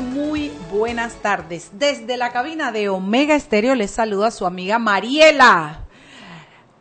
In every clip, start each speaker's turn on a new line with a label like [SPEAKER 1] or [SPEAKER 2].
[SPEAKER 1] muy buenas tardes. Desde la cabina de Omega Estéreo les saluda su amiga Mariela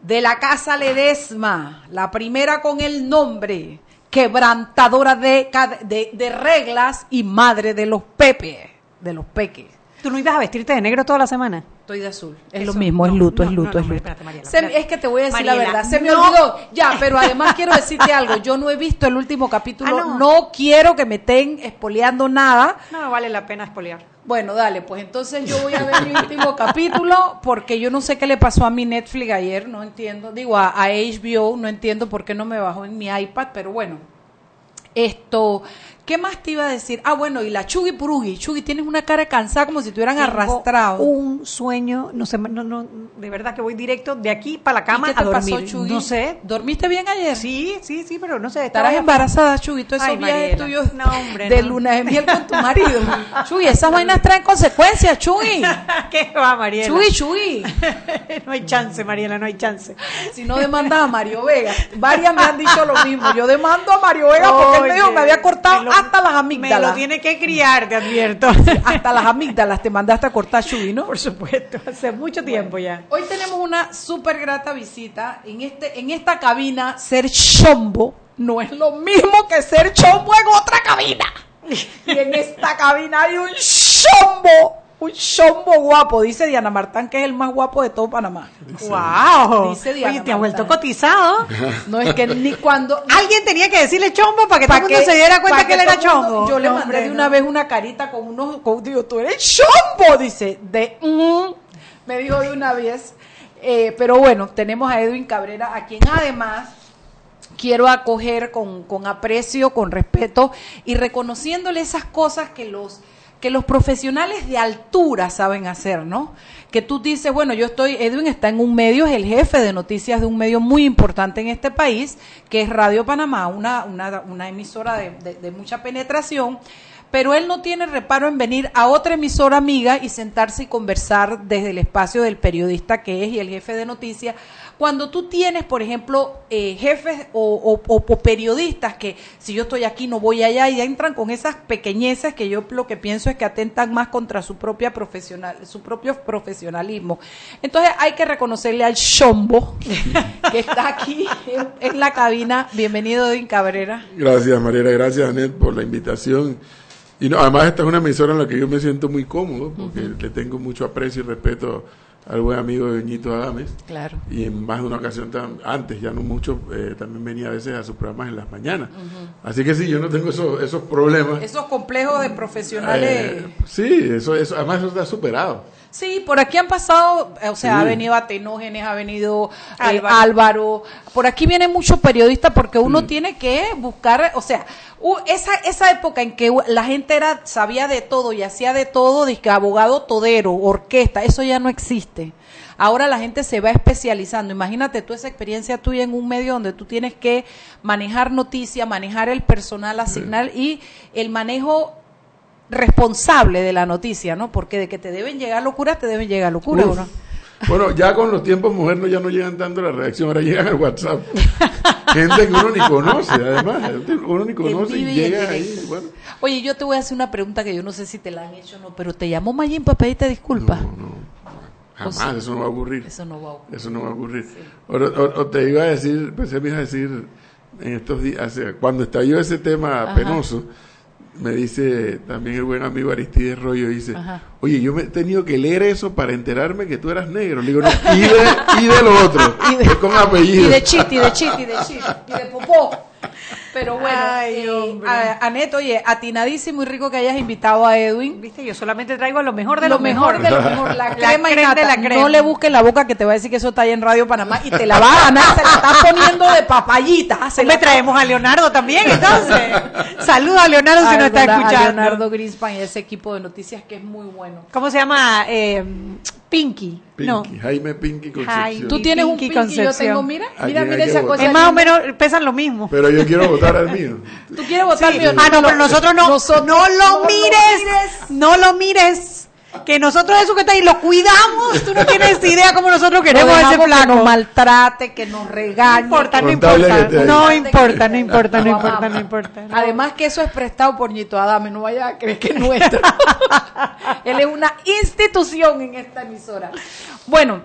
[SPEAKER 1] de la Casa Ledesma, la primera con el nombre, quebrantadora de, de, de reglas y madre de los pepe, de los peques.
[SPEAKER 2] ¿Tú no ibas a vestirte de negro toda la semana?
[SPEAKER 1] Estoy de azul. Es lo mismo, es luto, es luto, es luto. es que te voy a decir la verdad, se me olvidó. Ya, pero además quiero decirte algo. Yo no he visto el último capítulo. Ah, no. quiero que me estén espoleando nada.
[SPEAKER 2] No vale la pena espolear.
[SPEAKER 1] Bueno, dale, pues entonces yo voy a ver mi último capítulo porque yo no sé qué le pasó a mi Netflix ayer, no entiendo. Digo, a, a HBO, no entiendo por qué no me bajó en mi iPad, pero bueno. Esto, ¿Qué más te iba a decir? Ah, bueno, y la Chugi Purugi. Chugi, tienes una cara cansada como si te hubieran arrastrado.
[SPEAKER 2] Un sueño, no sé, no, no, de verdad que voy directo de aquí para la cama ¿Y qué te Pasó,
[SPEAKER 1] Chugi?
[SPEAKER 2] No sé.
[SPEAKER 1] ¿Dormiste bien ayer?
[SPEAKER 2] Sí, sí, sí, pero no sé.
[SPEAKER 1] Estarás embarazada, Chugi. Todo esos viajes tuyos no, hombre, de luna de miel con tu marido. Chugi, esas vainas traen consecuencias, Chugi.
[SPEAKER 2] ¿Qué va, Mariela?
[SPEAKER 1] Chugi, Chugi.
[SPEAKER 2] no hay chance, Mariela, no hay chance.
[SPEAKER 1] Si no demandas a Mario Vega. Varias me han dicho lo mismo. Yo demando a Mario Vega porque él me, me había cortado hasta las amígdalas
[SPEAKER 2] lo tiene que criar, te advierto.
[SPEAKER 1] hasta las amígdalas te mandaste a cortar Chuy, ¿no?
[SPEAKER 2] Por supuesto, hace mucho tiempo ya.
[SPEAKER 1] Hoy tenemos una súper grata visita. En, este, en esta cabina, ser chombo no es lo mismo que ser chombo en otra cabina. Y en esta cabina hay un chombo un chombo guapo, dice Diana Martán, que es el más guapo de todo Panamá.
[SPEAKER 2] ¡Wow! Dice Diana Oye, te ha vuelto cotizado.
[SPEAKER 1] No es que ni cuando.
[SPEAKER 2] Alguien tenía que decirle chombo para que todo el mundo se diera cuenta que, él era chombo.
[SPEAKER 1] yo le mandé de una vez una carita con unos. Con, digo, tú eres chombo, dice. De. Mm, me dijo de una vez. Eh, pero bueno, tenemos a Edwin Cabrera, a quien además quiero acoger con, con aprecio, con respeto y reconociéndole esas cosas que los que los profesionales de altura saben hacer, ¿no? Que tú dices, bueno, yo estoy, Edwin está en un medio, es el jefe de noticias de un medio muy importante en este país, que es Radio Panamá, una, una, una emisora de, de mucha penetración pero él no tiene reparo en venir a otra emisora amiga y sentarse y conversar desde el espacio del periodista que es y el jefe de noticias cuando tú tienes, por ejemplo, eh, jefes o, periodistas que si yo estoy aquí no voy allá y entran con esas pequeñeces que yo lo que pienso es que atentan más contra su propia profesional, su propio profesionalismo. Entonces hay que reconocerle al chombo que está aquí en, la cabina. Bienvenido, Edwin Cabrera.
[SPEAKER 3] Gracias, Mariela. Gracias, Anet, por la invitación. Y no, además esta es una emisora en la que yo me siento muy cómodo porque le tengo mucho aprecio y respeto al buen amigo de Ñito Adames.
[SPEAKER 1] Claro.
[SPEAKER 3] Y en más de una ocasión, antes, ya no mucho, eh, también venía a veces a sus programas en las mañanas. Así que sí, yo no tengo esos, esos problemas.
[SPEAKER 1] Esos complejos de profesionales.
[SPEAKER 3] Eh, sí, eso, eso, además eso está superado.
[SPEAKER 1] Sí, por aquí han pasado, eh, o sea, ha venido Atenógenes, ha venido Álvaro. Por aquí vienen muchos periodistas porque uno tiene que buscar, o sea, esa, esa época en que la gente era, sabía de todo y hacía de todo, abogado todero, orquesta, eso ya no existe. Ahora la gente se va especializando. Imagínate tú esa experiencia tuya en un medio donde tú tienes que manejar noticias, manejar el personal, asignar y el manejo responsable de la noticia, ¿no? Porque de que te deben llegar locuras, te deben llegar locuras, ¿no?
[SPEAKER 3] Bueno, ya con los tiempos modernos ya no llegan tanto la reacción, ahora llegan al WhatsApp. Gente que uno ni conoce, además, uno ni conoce y llega ahí. Bueno.
[SPEAKER 1] Oye, yo te voy a hacer una pregunta que yo no sé si te la han hecho o no, pero ¿te llamó Mayín para pedirte disculpas?
[SPEAKER 3] No, no. Jamás, eso no va a ocurrir.
[SPEAKER 1] Eso no va a ocurrir.
[SPEAKER 3] Eso no va a ocurrir. O, te iba a decir, pensé me iba a decir en estos días, cuando estalló ese tema penoso, me dice también el buen amigo Aristides Rollo, dice, oye, yo me he tenido que leer eso para enterarme que tú eras negro. Le digo, no, y de, y de lo otro, y de, con apellido.
[SPEAKER 1] Y de chiti, de chiti, de chiti, y de popó. Pero bueno, Ay, eh, Anet, oye, atinadísimo y rico que hayas invitado a Edwin.
[SPEAKER 2] Viste, yo solamente traigo lo mejor de lo,
[SPEAKER 1] mejor.
[SPEAKER 2] de
[SPEAKER 1] lo mejor, la, crema, y De la crema. No le busques la boca que te va a decir que eso está ahí en Radio Panamá y te la va a ganar, se la está poniendo de papayita.
[SPEAKER 2] Se me traemos a Leonardo también, entonces. Saludos a Leonardo si nos está escuchando. A
[SPEAKER 1] Leonardo Grispan y ese equipo de noticias que es muy bueno.
[SPEAKER 2] ¿Cómo se llama? Eh, Pinky.
[SPEAKER 3] Pinky, Jaime Pinky Concepción.
[SPEAKER 1] Tú tienes un Pinky, yo tengo, mira, mira, mira esa cosa.
[SPEAKER 2] Es más o menos, pesan lo mismo.
[SPEAKER 3] Pero yo quiero votar al mío.
[SPEAKER 1] Tú quieres votar al mío.
[SPEAKER 2] Ah, no, pero nosotros no. no lo mires, no lo mires. Que nosotros eso que está ahí lo cuidamos. Tú no tienes idea cómo nosotros queremos
[SPEAKER 1] No
[SPEAKER 2] ese flaco.
[SPEAKER 1] Que nos maltrate, que nos
[SPEAKER 2] No
[SPEAKER 1] regañe.
[SPEAKER 2] importa, no importa. No importa, no importa, no importa, no importa. no.
[SPEAKER 1] Además que eso es prestado por Ñito Adame, no vaya a creer que es nuestro. Él es una institución en esta emisora. Bueno,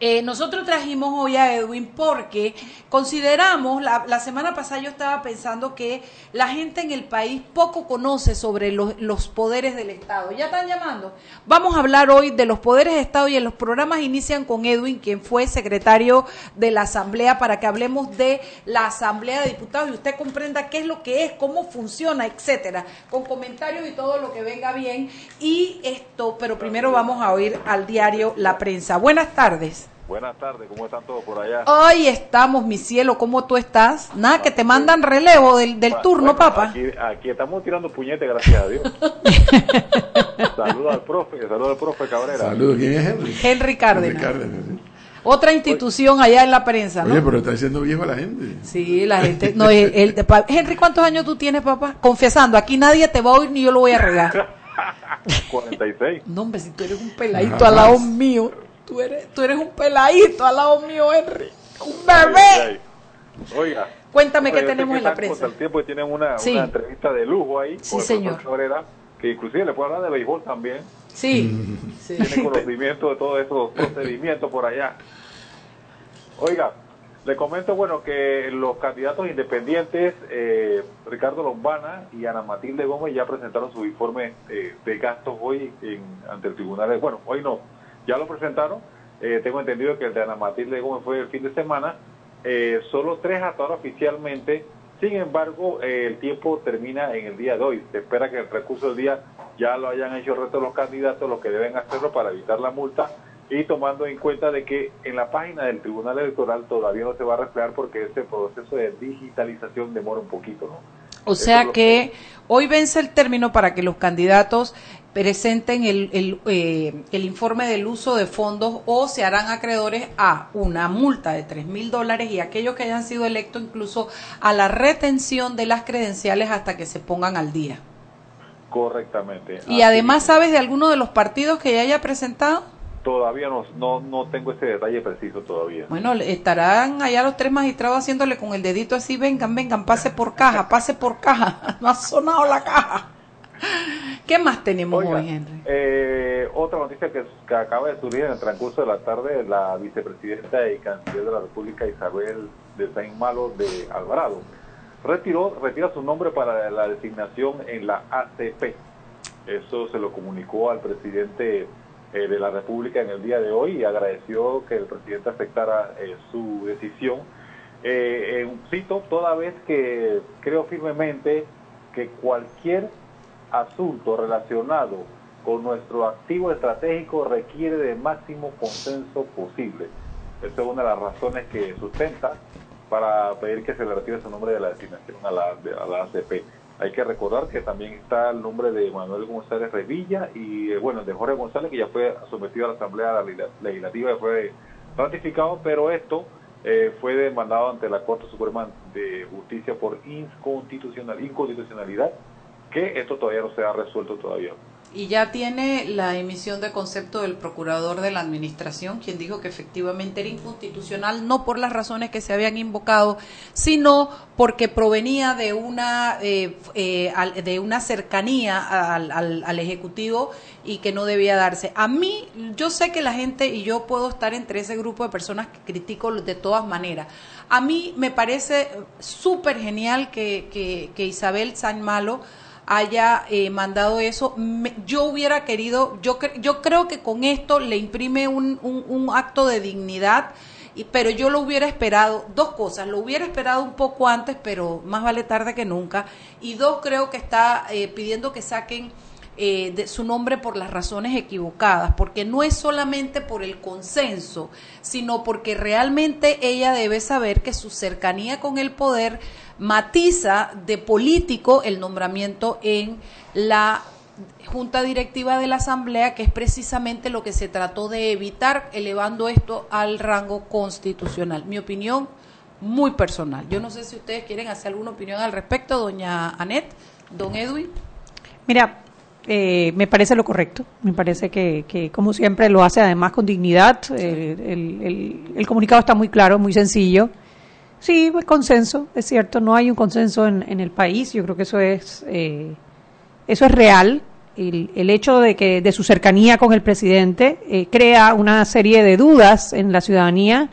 [SPEAKER 1] eh, nosotros trajimos hoy a Edwin porque consideramos, la, semana pasada yo estaba pensando que la gente en el país poco conoce sobre los, los poderes del Estado. ¿Ya están llamando? Vamos a hablar hoy de los poderes del Estado y en los programas inician con Edwin, quien fue secretario de la Asamblea, para que hablemos de la Asamblea de Diputados y usted comprenda qué es lo que es, cómo funciona, etcétera, con comentarios y todo lo que venga bien. Y esto, pero primero vamos a oír al diario La Prensa. Buenas tardes.
[SPEAKER 4] Buenas tardes, ¿cómo están todos por allá?
[SPEAKER 1] Hoy estamos, mi cielo, ¿cómo tú estás? Nada, que te mandan relevo del, del
[SPEAKER 4] Bueno,
[SPEAKER 1] turno,
[SPEAKER 4] bueno,
[SPEAKER 1] papá.
[SPEAKER 4] Aquí, aquí estamos tirando puñetes, gracias a Dios. saludos al profe, saludos al profe Cabrera.
[SPEAKER 3] Saludos, ¿quién es Henry?
[SPEAKER 1] Henry Cárdenas.
[SPEAKER 3] Henry Cárdenas, sí.
[SPEAKER 1] Otra institución allá en la prensa, ¿no?
[SPEAKER 3] Oye, pero está diciendo viejo a la gente.
[SPEAKER 1] Sí, la gente. No, el, el- pa- Henry, ¿cuántos años tú tienes, papá? Confesando, aquí nadie te va a oír ni yo lo voy a regar.
[SPEAKER 4] 46.
[SPEAKER 1] No, hombre, si tú eres un peladito al lado mío. Tú eres, tú eres un peladito al lado mío, Henry. Un bebé.
[SPEAKER 4] ay. Oiga.
[SPEAKER 1] Cuéntame qué tenemos en la prensa.
[SPEAKER 4] el tiempo y tienen una,
[SPEAKER 1] Sí.
[SPEAKER 4] una entrevista de lujo ahí
[SPEAKER 1] Sí,
[SPEAKER 4] con el
[SPEAKER 1] señor.
[SPEAKER 4] profesor Cabrera, que inclusive le puedo hablar de béisbol también.
[SPEAKER 1] Sí. sí.
[SPEAKER 4] Tiene conocimiento de todos esos procedimientos por allá. Oiga, le comento, bueno, que los candidatos independientes, eh, Ricardo Lombana y Ana Matilde Gómez, ya presentaron su informe eh, de gastos hoy en, ante el tribunal. Bueno, hoy no, ya lo presentaron. Eh, tengo entendido que el de Ana Matilde Gómez fue el fin de semana. Eh, solo tres hasta ahora oficialmente. Sin embargo, eh, el tiempo termina en el día de hoy. Se espera que el recurso del día ya lo hayan hecho el resto de los candidatos, los que deben hacerlo para evitar la multa y tomando en cuenta de que en la página del Tribunal Electoral todavía no se va a reflejar porque este proceso de digitalización demora un poquito, ¿no?
[SPEAKER 1] O sea que hoy vence el término para que los candidatos presenten el, el, eh, el informe del uso de fondos o se harán acreedores a una multa de tres mil dólares y aquellos que hayan sido electos incluso a la retención de las credenciales hasta que se pongan al día.
[SPEAKER 4] Correctamente.
[SPEAKER 1] Y
[SPEAKER 4] Así
[SPEAKER 1] además,
[SPEAKER 4] es.
[SPEAKER 1] ¿sabes de alguno de los partidos que ya haya presentado?
[SPEAKER 4] Todavía no, no, no tengo ese detalle preciso todavía.
[SPEAKER 1] Bueno, estarán allá los tres magistrados haciéndole con el dedito así, vengan, vengan, pase por caja, pase por caja. No ha sonado la caja. ¿Qué más tenemos
[SPEAKER 4] Oiga,
[SPEAKER 1] hoy, Henry?
[SPEAKER 4] eh, otra noticia que, que acaba de surgir en el transcurso de la tarde, la vicepresidenta y canciller de la República Isabel de Saint Malo de Alvarado retiró retira su nombre para la designación en la ACP. Eso se lo comunicó al presidente eh, de la República en el día de hoy y agradeció que el presidente aceptara eh, su decisión. Eh, cito, toda vez que creo firmemente que cualquier asunto relacionado con nuestro activo estratégico requiere de máximo consenso posible. Esa es una de las razones que sustenta para pedir que se le retire su nombre de la designación a la, a la ACP. Hay que recordar que también está el nombre de Manuel González Revilla y, eh, bueno, de Jorge González, que ya fue sometido a la Asamblea Legislativa y fue ratificado, pero esto eh, fue demandado ante la Corte Suprema de Justicia por inconstitucional, inconstitucionalidad, que esto todavía no se ha resuelto todavía.
[SPEAKER 1] Y ya tiene la emisión de concepto del procurador de la administración, quien dijo que efectivamente era inconstitucional, no por las razones que se habían invocado, sino porque provenía de una, eh, eh, de una cercanía al, al- al Ejecutivo y que no debía darse. A mí, yo sé que la gente, y yo puedo estar entre ese grupo de personas que critico de todas maneras, a mí me parece súper genial que, que, que Isabel San Malo haya eh, mandado eso. Me- yo hubiera querido, yo, yo creo que con esto le imprime un, un- acto de dignidad, pero yo lo hubiera esperado, dos cosas, lo hubiera esperado un poco antes, pero más vale tarde que nunca, y dos, creo que está eh, pidiendo que saquen eh, de su nombre por las razones equivocadas, porque no es solamente por el consenso, sino porque realmente ella debe saber que su cercanía con el poder matiza de político el nombramiento en la junta directiva de la asamblea, que es precisamente lo que se trató de evitar, elevando esto al rango constitucional. Mi opinión muy personal. Yo no sé si ustedes quieren hacer alguna opinión al respecto, doña Anet, don Edwin.
[SPEAKER 2] Mira, eh, me parece lo correcto. Me parece que, que, como siempre, lo hace además con dignidad. El, el, comunicado está muy claro, muy sencillo. Sí, pues consenso, es cierto, no hay un consenso en, en el país. Yo creo que eso es, eh, eso es real. El, el, hecho de que de su cercanía con el presidente eh, crea una serie de dudas en la ciudadanía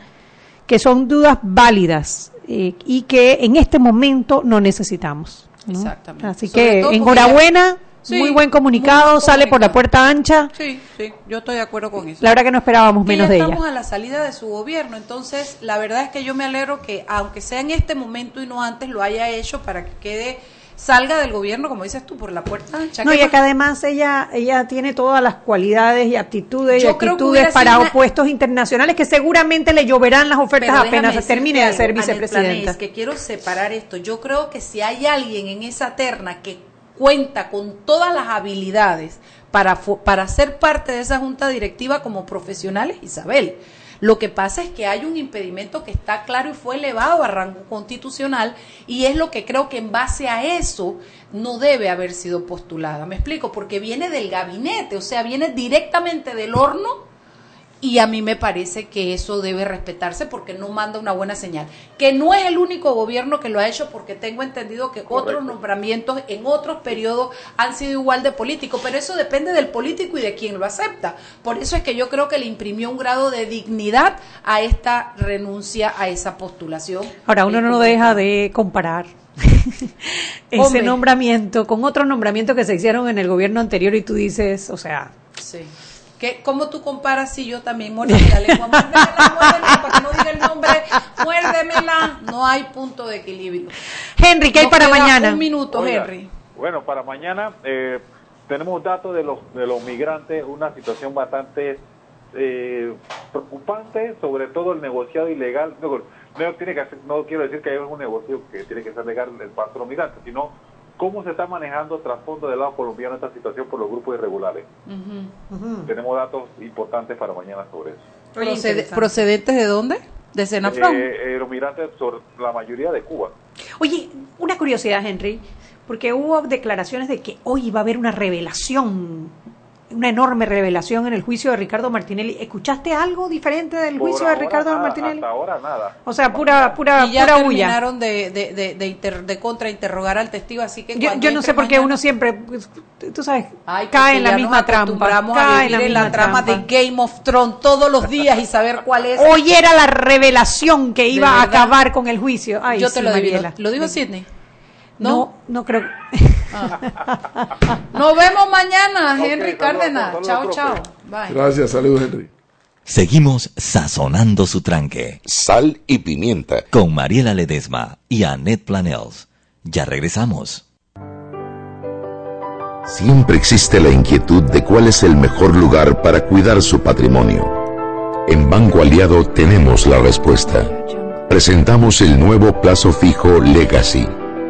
[SPEAKER 2] que son dudas válidas eh, y que en este momento no necesitamos. Exactamente. Así que enhorabuena. Muy buen comunicado, sale por la puerta ancha.
[SPEAKER 1] Sí, sí, yo estoy de acuerdo con eso.
[SPEAKER 2] La verdad que no esperábamos menos de ella.
[SPEAKER 1] Estamos a la salida de su gobierno, entonces la verdad es que yo me alegro que aunque sea en este momento y no antes lo haya hecho para que quede salga del gobierno, como dices tú, por la puerta ancha.
[SPEAKER 2] No, y que además ella ella tiene todas las cualidades y aptitudes y actitudes para puestos internacionales que seguramente le lloverán las ofertas apenas termine de ser vicepresidenta.
[SPEAKER 1] Es que quiero separar esto. Yo creo que si hay alguien en esa terna que cuenta con todas las habilidades para, para ser parte de esa junta directiva como profesional es Isabel. Lo que pasa es que hay un impedimento que está claro y fue elevado a rango constitucional y es lo que creo que en base a eso no debe haber sido postulada. Me explico, porque viene del gabinete, o sea, viene directamente del horno y a mí me parece que eso debe respetarse porque no manda una buena señal. Que no es el único gobierno que lo ha hecho porque tengo entendido que otros nombramientos en otros periodos han sido igual de políticos, pero eso depende del político y de quien lo acepta. Por eso es que yo creo que le imprimió un grado de dignidad a esta renuncia a esa postulación.
[SPEAKER 2] Ahora, uno no deja de comparar ese nombramiento con otros nombramientos que se hicieron en el gobierno anterior y tú dices, o sea...
[SPEAKER 1] Sí ¿Qué, ¿Cómo tú comparas si yo también muérdeme la lengua? Muérdemela, muérdemela, para que no diga el nombre, muérdemela. No hay punto de equilibrio.
[SPEAKER 2] Henry, ¿qué hay para mañana?
[SPEAKER 1] Un minuto, Henry.
[SPEAKER 4] Bueno, para mañana eh, tenemos datos de los, de los migrantes, una situación bastante eh, preocupante, sobre todo el negociado ilegal. No, no, tiene que no quiero decir que hay un negocio que tiene que ser legal el paso de los migrantes, sino ¿Cómo se está manejando trasfondo del lado colombiano esta situación por los grupos irregulares? Tenemos datos importantes para mañana sobre
[SPEAKER 1] eso. ¿Procedentes de dónde? ¿De Senafrón?
[SPEAKER 4] Eh, eh, los migrantes, sobre la mayoría de Cuba.
[SPEAKER 2] Oye, una curiosidad, Henry, porque hubo declaraciones de que hoy va a haber una revelación una enorme revelación en el juicio de Ricardo Martinelli. ¿Escuchaste algo diferente del juicio de Ricardo Martinelli?
[SPEAKER 4] Hasta ahora nada.
[SPEAKER 2] O sea, pura pura
[SPEAKER 1] y ya
[SPEAKER 2] pura
[SPEAKER 1] terminaron de, de, de, de, contrainterrogar al testigo, así que
[SPEAKER 2] yo, yo no sé por qué uno siempre, pues, tú sabes, cae en la misma trampa.
[SPEAKER 1] Cae en la, en la trama de Game of Thrones todos los días y saber cuál es.
[SPEAKER 2] Hoy era la revelación que iba a acabar con el juicio. Ay,
[SPEAKER 1] yo te lo digo. ¿Lo dijo Sidney?
[SPEAKER 2] No, no, creo.
[SPEAKER 1] Ah. Nos vemos mañana, Henry Cárdenas. chao, chao.
[SPEAKER 3] Gracias, saludos, Henry.
[SPEAKER 5] Seguimos sazonando su tranque.
[SPEAKER 6] Sal y pimienta.
[SPEAKER 5] Con Mariela Ledesma y Annette Planels. Ya regresamos.
[SPEAKER 6] Siempre existe la inquietud de cuál es el mejor lugar para cuidar su patrimonio. En Banco Aliado tenemos la respuesta. Presentamos el nuevo plazo fijo Legacy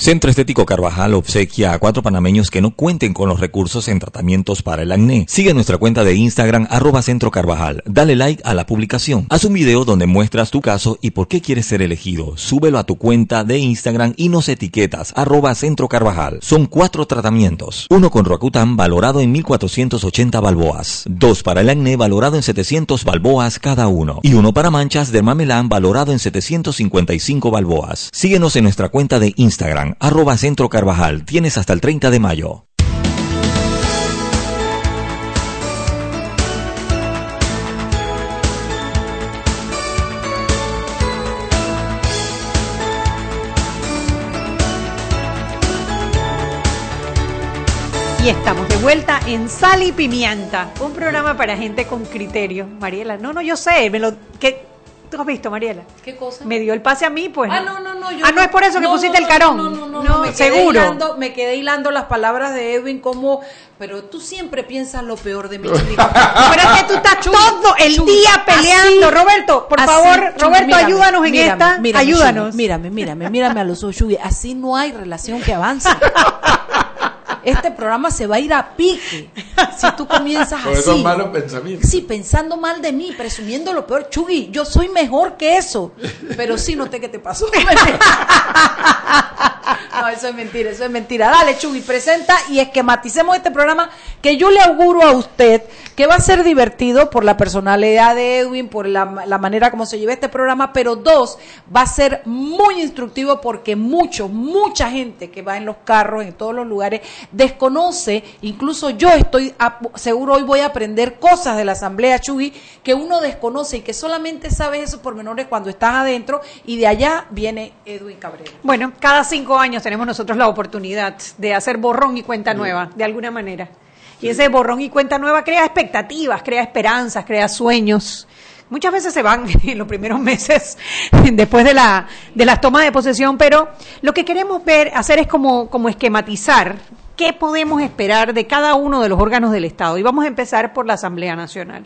[SPEAKER 5] Centro Estético Carvajal obsequia a cuatro panameños que no cuenten con los recursos en tratamientos para el acné. Sigue nuestra cuenta de Instagram arroba Centro Carvajal. Dale like a la publicación. Haz un video donde muestras tu caso y por qué quieres ser elegido. Súbelo a tu cuenta de Instagram y nos etiquetas arroba Centro Carvajal. Son cuatro tratamientos. Uno con Roacutan valorado en 1480 balboas. Dos para el acné valorado en 700 balboas cada uno. Y uno para manchas de mamelán valorado en 755 balboas. Síguenos en nuestra cuenta de Instagram arroba Centro Carvajal. Tienes hasta el 30 de mayo.
[SPEAKER 2] Y estamos de vuelta en Sal y Pimienta, un programa para gente con criterio. Mariela, no, no, yo sé, me lo que ¿Tú has visto, Mariela?
[SPEAKER 1] ¿Qué cosa?
[SPEAKER 2] Me dio el pase a mí, pues.
[SPEAKER 1] Ah, no, no, no. Yo
[SPEAKER 2] ah, no, es por eso que
[SPEAKER 1] no,
[SPEAKER 2] pusiste
[SPEAKER 1] no,
[SPEAKER 2] el carón.
[SPEAKER 1] No, no, no, no, me
[SPEAKER 2] seguro.
[SPEAKER 1] Quedé hilando, me quedé hilando las palabras de Edwin como, pero tú siempre piensas lo peor de mí.
[SPEAKER 2] Pero es que tú estás
[SPEAKER 1] Chuy,
[SPEAKER 2] todo el
[SPEAKER 1] Chuy,
[SPEAKER 2] día peleando.
[SPEAKER 1] así,
[SPEAKER 2] Roberto, por
[SPEAKER 1] así,
[SPEAKER 2] favor,
[SPEAKER 1] Chuy,
[SPEAKER 2] Roberto,
[SPEAKER 1] mírame,
[SPEAKER 2] ayúdanos en
[SPEAKER 1] mírame,
[SPEAKER 2] esta.
[SPEAKER 1] mírame,
[SPEAKER 2] ayúdanos.
[SPEAKER 1] Mírame, mírame, mírame a los ojos, Chuy. Así no hay relación que avance. Este programa se va a ir a pique si tú comienzas
[SPEAKER 3] Por
[SPEAKER 1] así.
[SPEAKER 3] esos malos pensamientos.
[SPEAKER 1] Sí, pensando mal de mí, presumiendo lo peor. Chugui, yo soy mejor que eso. Pero sí noté que te pasó. No, eso es mentira, eso es mentira. Dale, Chugui, presenta y esquematicemos este programa que yo le auguro a usted que va a ser divertido por la personalidad de Edwin, por la, manera como se lleva este programa, pero dos, va a ser muy instructivo porque mucho, mucha gente que va en los carros, en todos los lugares, desconoce, incluso yo estoy a- seguro hoy voy a aprender cosas de la Asamblea Chugui que uno desconoce y que solamente sabe esos pormenores cuando estás adentro y de allá viene Edwin Cabrera.
[SPEAKER 2] Bueno, cada cinco tenemos nosotros la oportunidad de hacer borrón y cuenta nueva, de alguna manera. Y ese borrón y cuenta nueva crea expectativas, crea esperanzas, crea sueños. Muchas veces se van en los primeros meses después de la de las tomas de posesión, pero lo que queremos ver hacer es como como esquematizar qué podemos esperar de cada uno de los órganos del Estado. Y vamos a empezar por la Asamblea Nacional.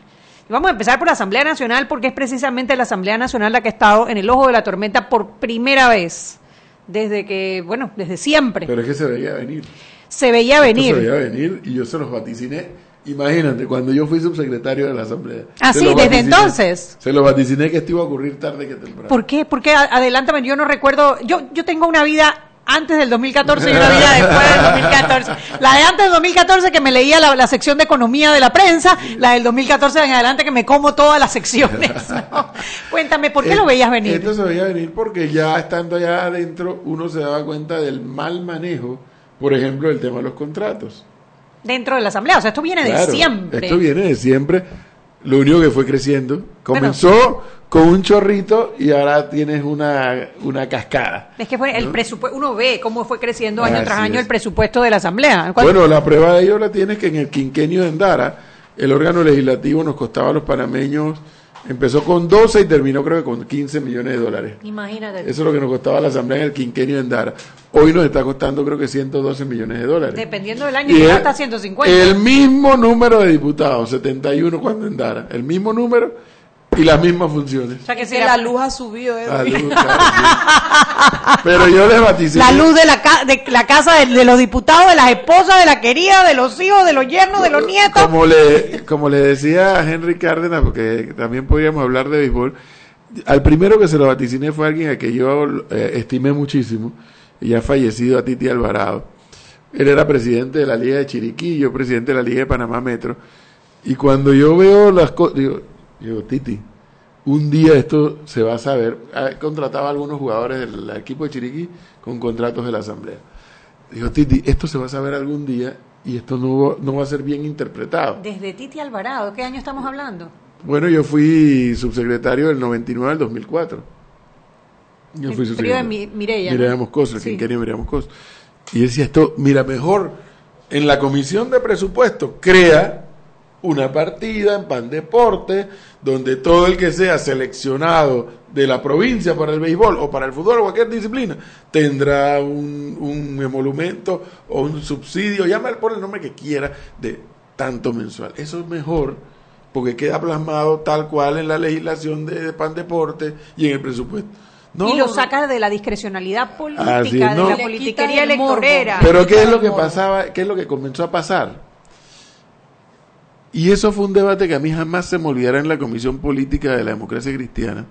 [SPEAKER 2] Y vamos a empezar por la Asamblea Nacional porque es precisamente la Asamblea Nacional la que ha estado en el ojo de la tormenta por primera vez desde que, bueno, desde siempre.
[SPEAKER 3] Pero es que se veía venir.
[SPEAKER 2] se veía
[SPEAKER 3] Esto
[SPEAKER 2] venir.
[SPEAKER 3] Se veía venir y yo se los vaticiné. Imagínate, cuando yo fui subsecretario de la Asamblea.
[SPEAKER 2] Ah, sí, desde
[SPEAKER 3] vaticiné-
[SPEAKER 2] entonces.
[SPEAKER 3] Se lo vaticiné que esto iba a ocurrir tarde que temprano.
[SPEAKER 2] ¿Por qué? Porque adelántame, yo no recuerdo, yo yo tengo una vida antes del 2014 y una vida después del 2014. La de antes del 2014 que me leía la, la sección de economía de la prensa, la del 2014 en adelante que me como todas las secciones. ¿no? Cuéntame, ¿por qué
[SPEAKER 3] Eh,
[SPEAKER 2] lo veías venir?
[SPEAKER 3] Esto se veía venir porque ya estando allá adentro uno se daba cuenta del mal manejo, por ejemplo, del tema de los contratos.
[SPEAKER 2] Dentro de la asamblea, o sea, esto viene de siempre.
[SPEAKER 3] Esto viene de siempre. Lo único que fue creciendo. Comenzó con un chorrito y ahora tienes una, una cascada.
[SPEAKER 2] Es que fue el
[SPEAKER 3] ¿no?
[SPEAKER 2] presupuesto, uno ve cómo fue creciendo año
[SPEAKER 3] Así
[SPEAKER 2] tras año
[SPEAKER 3] es.
[SPEAKER 2] el presupuesto de la asamblea. ¿Cuál-
[SPEAKER 3] Bueno, la prueba de ello la tienes que en el quinquenio de Endara, el órgano legislativo nos costaba a los panameños, empezó con 12 y terminó creo que con 15 millones de dólares.
[SPEAKER 2] Imagínate.
[SPEAKER 3] Eso es lo que nos costaba la asamblea en el quinquenio de Endara. Hoy nos está costando creo que 112 millones de dólares.
[SPEAKER 2] Dependiendo del año,
[SPEAKER 3] Y
[SPEAKER 2] hasta 150.
[SPEAKER 3] El mismo número de diputados, 71 cuando Endara, el mismo número, y las mismas funciones.
[SPEAKER 1] O sea que si la, luz ha subido. ¿eh? La luz,
[SPEAKER 3] Pero yo les vaticiné.
[SPEAKER 2] La luz de la, de la casa de, los diputados, de las esposas, de la querida, de los hijos, de los yernos, de los nietos.
[SPEAKER 3] Como le, como le decía a Henry Cárdenas, porque también podríamos hablar de béisbol, al primero que se lo vaticiné fue alguien a que yo eh, estimé muchísimo, y ya fallecido a Titi Alvarado. Él era presidente de la Liga de Chiriquí, yo presidente de la Liga de Panamá Metro. Y cuando yo veo las cosas, digo, digo, Titi, un día esto se va a saber. Contrataba a algunos jugadores del equipo de Chiriquí con contratos de la Asamblea. Digo, Titi, esto se va a saber algún día y esto no, no va a ser bien interpretado.
[SPEAKER 2] Desde Titi Alvarado, ¿qué año estamos hablando?
[SPEAKER 3] Bueno, yo fui subsecretario del 99 al 2004. Yo fui
[SPEAKER 2] subsecretario.
[SPEAKER 3] Moscoso, el sí. Mireya Moscoso. Y decía esto, mira, mejor en la comisión de presupuesto crea una partida en Pan Deporte donde todo el que sea seleccionado de la provincia para el béisbol o para el fútbol o cualquier disciplina tendrá un, un emolumento o un subsidio, llámale por el nombre que quiera, de tanto mensual. Eso es mejor porque queda plasmado tal cual en la legislación de, Pan Deporte y en el presupuesto.
[SPEAKER 2] y lo saca de la discrecionalidad política, de la politiquería electorera.
[SPEAKER 3] Pero ¿qué es lo que pasaba? ¿Qué es lo que comenzó a pasar? Y eso fue un debate que a mí jamás se me olvidará en la Comisión Política de la Democracia Cristiana,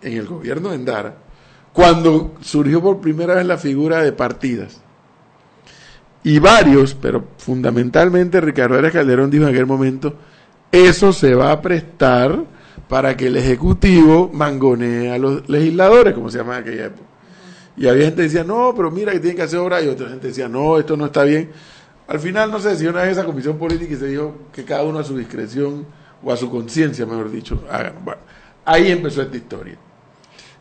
[SPEAKER 3] en el gobierno de Endara, cuando surgió por primera vez la figura de partidas. Y varios, pero fundamentalmente Ricardo Arias Calderón dijo en aquel momento, eso se va a prestar para que el Ejecutivo mangonee a los legisladores, como se llama en aquella época. Y había gente que decía, no, pero mira que tienen que hacer obra, y otra gente decía, no, esto no está bien. Al final no se decidió una vez esa comisión política y se dijo que cada uno a su discreción, o a su conciencia, mejor dicho, hagan. Bueno, ahí empezó esta historia.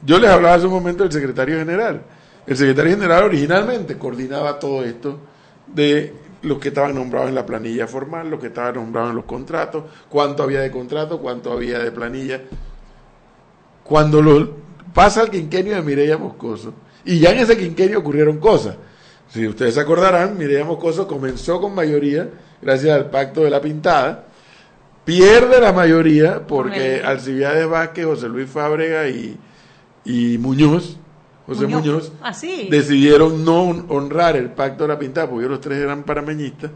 [SPEAKER 3] Yo les hablaba hace un momento del secretario general. El secretario general originalmente coordinaba todo esto de los que estaban nombrados en la planilla formal, los que estaban nombrados en los contratos, cuánto había de contrato, cuánto había de planilla. Cuando lo, pasa el quinquenio de Mireya Moscoso, y ya en ese quinquenio ocurrieron cosas. Si ustedes se acordarán, Mireya Moscoso comenzó con mayoría, gracias al pacto de la pintada, pierde la mayoría porque Alcibiades Vázquez, José Luis Fábrega y, y Muñoz José Muñoz,
[SPEAKER 2] ah,
[SPEAKER 3] decidieron no honrar el pacto de la pintada, porque los tres eran parameñistas,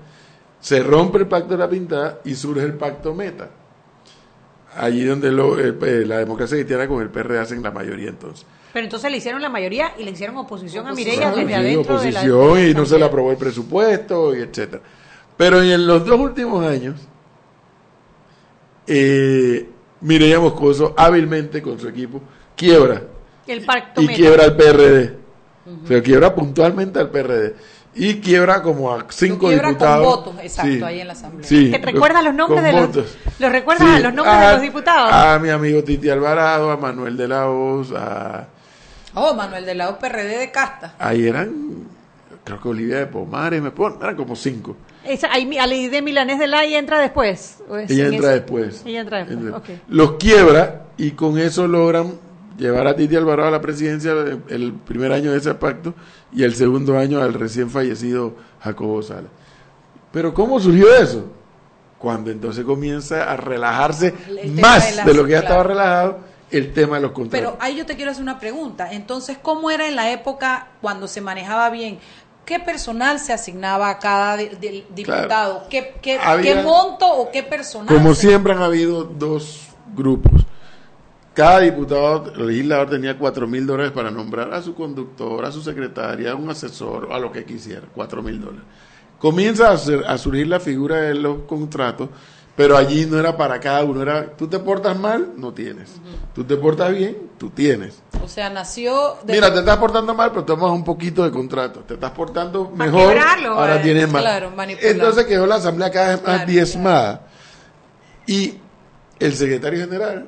[SPEAKER 3] se rompe el pacto de la pintada y surge el pacto meta. Allí donde eh, la democracia cristiana con el PR hacen la mayoría entonces.
[SPEAKER 2] Pero entonces le hicieron la mayoría y le hicieron oposición, a Mireya desde adentro
[SPEAKER 3] oposición de la, y no se le aprobó el presupuesto y etcétera. Pero en los dos últimos años, eh, Mireya Moscoso hábilmente con su equipo quiebra y quiebra el PRD. O sea, quiebra puntualmente al PRD. Y quiebra como a cinco diputados.
[SPEAKER 1] Con votos, exacto, ahí en la Asamblea.
[SPEAKER 2] Sí, ¿Te recuerdas los nombres de los, ¿Los recuerdas a los nombres de los diputados?
[SPEAKER 3] A mi amigo Titi Alvarado, a Manuel de la Hoz, a...
[SPEAKER 1] Oh, Manuel de la PRD de Casta.
[SPEAKER 3] Ahí eran, creo que Olivia de Pomares, me ponen, eran como cinco.
[SPEAKER 2] Esa, ahí, a de Milanés de la y entra después.
[SPEAKER 3] Ella entra después.
[SPEAKER 2] Ella entra después. Okay.
[SPEAKER 3] Los quiebra y con eso logran llevar a Titi Alvarado a la presidencia el primer año de ese pacto y el segundo año al recién fallecido Jacobo Sala. Pero ¿cómo surgió eso? Cuando entonces comienza a relajarse más de, lo que ya estaba relajado el tema de los contratos.
[SPEAKER 1] Pero ahí yo te quiero hacer una pregunta. Entonces, ¿cómo era en la época cuando se manejaba bien? ¿Qué personal se asignaba a cada diputado? ¿Qué, qué, monto o qué personal?
[SPEAKER 3] Como siempre han habido dos grupos. Cada diputado legislador tenía cuatro mil dólares para nombrar a su conductor, a su secretaria, a un asesor, a lo que quisiera, cuatro mil dólares. Comienza a, surgir la figura de los contratos, pero allí no era para cada uno, era tú te portas mal, no tienes. Tú te portas bien, tú tienes.
[SPEAKER 1] O sea, nació...
[SPEAKER 3] Mira, te estás portando mal, pero tomas un poquito de contrato. Te estás portando mejor, ahora eh, tienes más. Entonces quedó la asamblea cada vez más diezmada. Y el secretario general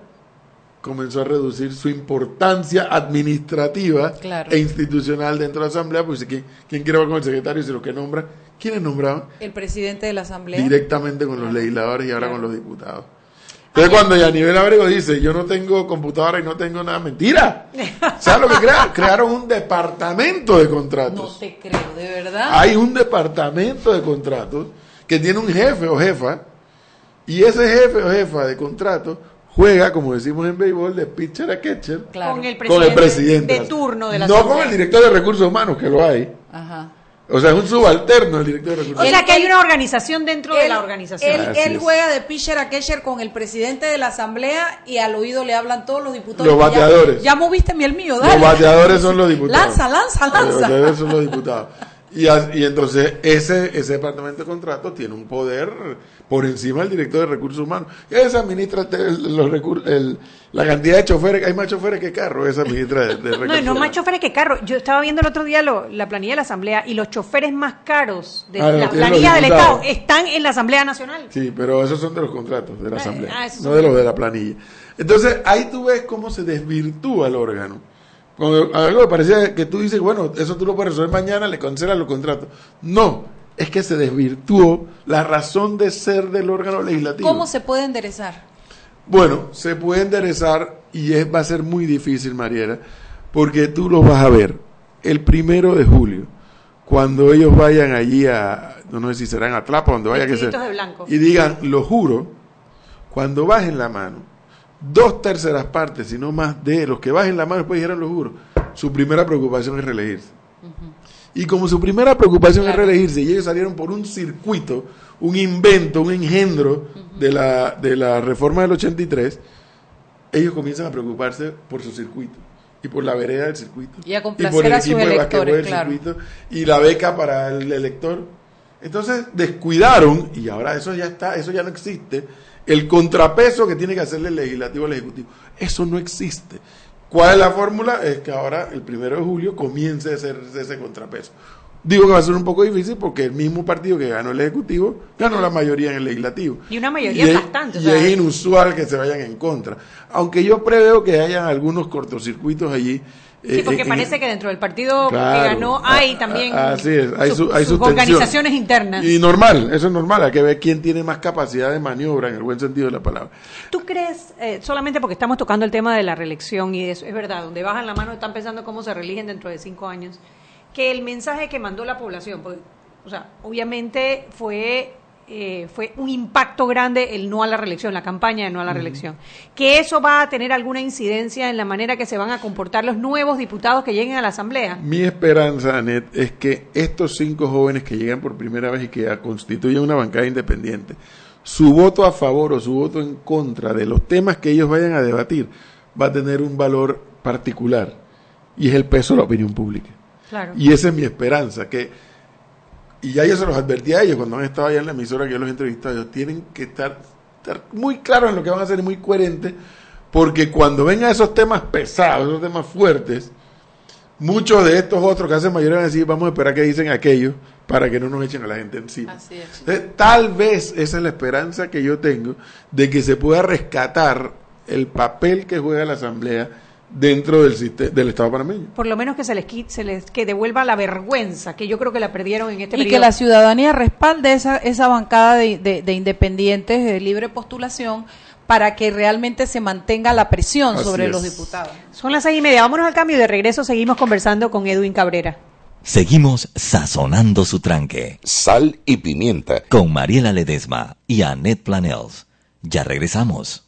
[SPEAKER 3] comenzó a reducir su importancia administrativa e institucional dentro de la Asamblea, pues ¿quién, quién quiere ver con el secretario si lo que nombra? ¿Quiénes nombraban?
[SPEAKER 1] El presidente de la Asamblea.
[SPEAKER 3] Directamente con los legisladores y ahora con los diputados. Entonces cuando Yanivel Abrego dice, yo no tengo computadora y no tengo nada, mentira. ¿Sabes lo que crearon? Crearon un departamento de contratos.
[SPEAKER 1] No te creo, de verdad.
[SPEAKER 3] Hay un departamento de contratos que tiene un jefe o jefa, y ese jefe o jefa de contratos juega, como decimos en béisbol, de pitcher a catcher
[SPEAKER 2] Con, el
[SPEAKER 3] con el presidente
[SPEAKER 2] de turno de la
[SPEAKER 3] No con el director de recursos humanos, que lo hay.
[SPEAKER 1] Ajá.
[SPEAKER 3] O sea, es un subalterno el director de recursos
[SPEAKER 2] O sea
[SPEAKER 3] humanos.
[SPEAKER 2] que hay una organización dentro de la organización.
[SPEAKER 1] Él, juega de pitcher a catcher con el presidente de la asamblea y al oído le hablan todos los diputados.
[SPEAKER 3] Los
[SPEAKER 1] Ya-
[SPEAKER 3] bateadores.
[SPEAKER 1] Ya, moviste mi el mío, dale.
[SPEAKER 3] Los bateadores son los diputados.
[SPEAKER 1] Lanza, lanza,
[SPEAKER 3] Los
[SPEAKER 1] lanza.
[SPEAKER 3] bateadores son los diputados. Y, entonces ese, ese departamento de contratos tiene un poder por encima del director de recursos humanos. Esa administra te- los recur- el- la cantidad de choferes, hay más choferes que carros, esa ministra de, de recursos
[SPEAKER 2] No, no más choferes que carros. Yo estaba viendo el otro día lo- la planilla de la Asamblea y los choferes más caros de
[SPEAKER 3] Ah,
[SPEAKER 2] la planilla del. Estado están en la Asamblea Nacional.
[SPEAKER 3] Sí, pero esos son de los contratos de la asamblea,
[SPEAKER 2] ah,
[SPEAKER 3] no de los de la planilla. Entonces ahí tú ves cómo se desvirtúa el órgano. Cuando algo que parecía que tú dices, bueno, eso tú lo puedes resolver mañana, le cancelas los contratos. No, es que se desvirtuó la razón de ser del órgano legislativo.
[SPEAKER 1] ¿Cómo se puede enderezar?
[SPEAKER 3] Bueno, se puede enderezar y es, va a ser muy difícil, Mariela, porque tú los vas a ver el primero de julio, cuando ellos vayan allí a, no sé si serán a Tlapa, donde vaya que sea,
[SPEAKER 2] Vestiditos de blanco.
[SPEAKER 3] y digan, lo juro, cuando bajen la mano, dos terceras partes, si no más, de los que bajen la mano después dijeron, lo juro, su primera preocupación es reelegirse. Y como su primera preocupación es reelegirse, y ellos salieron por un circuito, un invento, un engendro de, la, de la reforma del 83, ellos comienzan a preocuparse por su circuito y por la vereda del circuito.
[SPEAKER 1] Y a
[SPEAKER 3] por
[SPEAKER 1] complacer
[SPEAKER 3] el
[SPEAKER 1] a sus
[SPEAKER 3] equipo de basquetbol
[SPEAKER 1] electores,
[SPEAKER 3] del
[SPEAKER 1] claro.
[SPEAKER 3] circuito y la beca para el elector. Entonces descuidaron, y ahora eso ya está, eso ya no existe, el contrapeso que tiene que hacerle el legislativo al ejecutivo. Eso no existe. ¿Cuál es la fórmula? Es que ahora, el primero de julio, comience a hacer ese contrapeso. Digo que va a ser un poco difícil porque el mismo partido que ganó el Ejecutivo ganó la mayoría en el Legislativo.
[SPEAKER 2] Y una mayoría
[SPEAKER 3] Y es-
[SPEAKER 2] aplastante, o
[SPEAKER 3] Y es inusual que se vayan en contra. Aunque yo preveo que hayan algunos cortocircuitos allí.
[SPEAKER 2] Sí,
[SPEAKER 3] eh,
[SPEAKER 2] porque
[SPEAKER 3] en-
[SPEAKER 2] parece que dentro del partido
[SPEAKER 3] Claro.
[SPEAKER 2] que ganó hay
[SPEAKER 3] Ah,
[SPEAKER 2] también
[SPEAKER 3] ah, así es, hay
[SPEAKER 2] sus-
[SPEAKER 3] su- hay
[SPEAKER 2] sus
[SPEAKER 3] sus tensiones.
[SPEAKER 2] organizaciones internas.
[SPEAKER 3] Y normal, eso es normal. Hay que ver quién tiene más capacidad de maniobra en el buen sentido de la palabra.
[SPEAKER 2] ¿Tú crees, eh, solamente porque estamos tocando el tema de la reelección y eso es verdad, donde bajan la mano están pensando cómo se reeligen dentro de cinco años, que el mensaje que mandó la población, pues, o sea, obviamente fue eh, fue un impacto grande el no a la reelección, la campaña de no a la reelección, que eso va a tener alguna incidencia en la manera que se van a comportar los nuevos diputados que lleguen a la asamblea?
[SPEAKER 3] Mi esperanza, Anet, es que estos cinco jóvenes que llegan por primera vez y que constituyen una bancada independiente, su voto a favor o su voto en contra de los temas que ellos vayan a debatir va a tener un valor particular y es el peso de la opinión pública.
[SPEAKER 2] Claro.
[SPEAKER 3] Y esa es mi esperanza, que y ya yo se los advertí a ellos cuando han estado allá en la emisora que yo los he entrevistado, ellos tienen que estar, estar muy claros en lo que van a hacer y muy coherentes, porque cuando vengan esos temas pesados, esos temas fuertes, muchos de estos otros que hacen mayoría van a decir, vamos a esperar que dicen aquellos para que no nos echen a la gente encima.
[SPEAKER 1] Así es.
[SPEAKER 3] Entonces, tal vez esa es la esperanza que yo tengo de que se pueda rescatar el papel que juega la Asamblea dentro del, siste- del Estado panameño.
[SPEAKER 2] Por lo menos que se les quite, se les que devuelva la vergüenza, que yo creo que la perdieron en este
[SPEAKER 1] y
[SPEAKER 2] periodo.
[SPEAKER 1] que la ciudadanía respalde esa, esa bancada de, de- de independientes de libre postulación para que realmente se mantenga la presión
[SPEAKER 3] Así
[SPEAKER 1] sobre
[SPEAKER 3] es.
[SPEAKER 1] los diputados.
[SPEAKER 2] Son las seis y media. Vámonos al cambio y de regreso seguimos conversando con Edwin Cabrera.
[SPEAKER 5] Seguimos sazonando su tranque.
[SPEAKER 6] Sal y pimienta.
[SPEAKER 5] Con Mariela Ledesma y Annette Planels. Ya regresamos.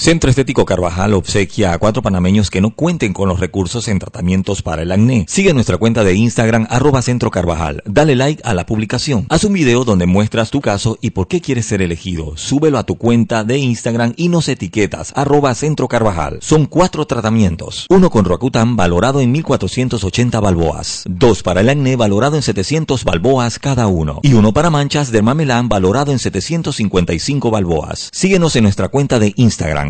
[SPEAKER 5] Centro Estético Carvajal obsequia a cuatro panameños que no cuenten con los recursos en tratamientos para el acné. Sigue nuestra cuenta de Instagram arroba Centro Carvajal. Dale like a la publicación. Haz un video donde muestras tu caso y por qué quieres ser elegido. Súbelo a tu cuenta de Instagram y nos etiquetas arroba Centro Carvajal. Son cuatro tratamientos. Uno con Roacutan valorado en 1480 balboas. Dos para el acné valorado en 700 balboas cada uno. Y uno para manchas de mamelán valorado en 755 balboas. Síguenos en nuestra cuenta de Instagram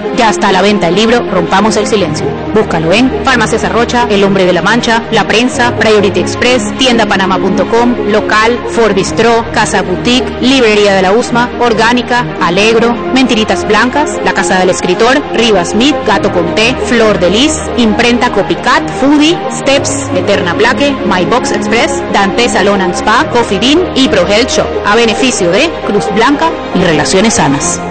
[SPEAKER 7] Ya está a la venta el libro Rompamos el Silencio. Búscalo en Farmacia Rocha, El Hombre de la Mancha, La Prensa, Priority Express, tiendapanama.com, Local, Ford Bistro, Casa Boutique, Librería de la USMA, Orgánica, Alegro, Mentiritas Blancas, La Casa del Escritor, Rivas Smith, Gato Conté, Flor de Lis, Imprenta Copycat, Foodie, Steps, Eterna Plaque, My Box Express, Dante Salon and Spa, Coffee Bean y Pro Health Shop, a beneficio de Cruz Blanca y Relaciones Sanas.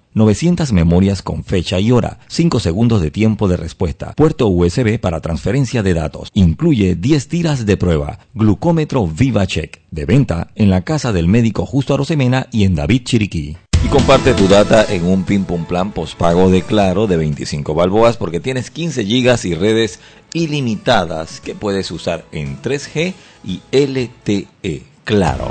[SPEAKER 5] 900 memorias con fecha y hora, 5 segundos de tiempo de respuesta, puerto USB para transferencia de datos, incluye 10 tiras de prueba, glucómetro VivaCheck, de venta en la casa del médico Justo Arosemena y en David Chiriquí. Y comparte tu data en un Pim Pum Plan postpago de Claro de 25 balboas porque tienes 15 gigas y redes ilimitadas que puedes usar en 3G y LTE. Claro.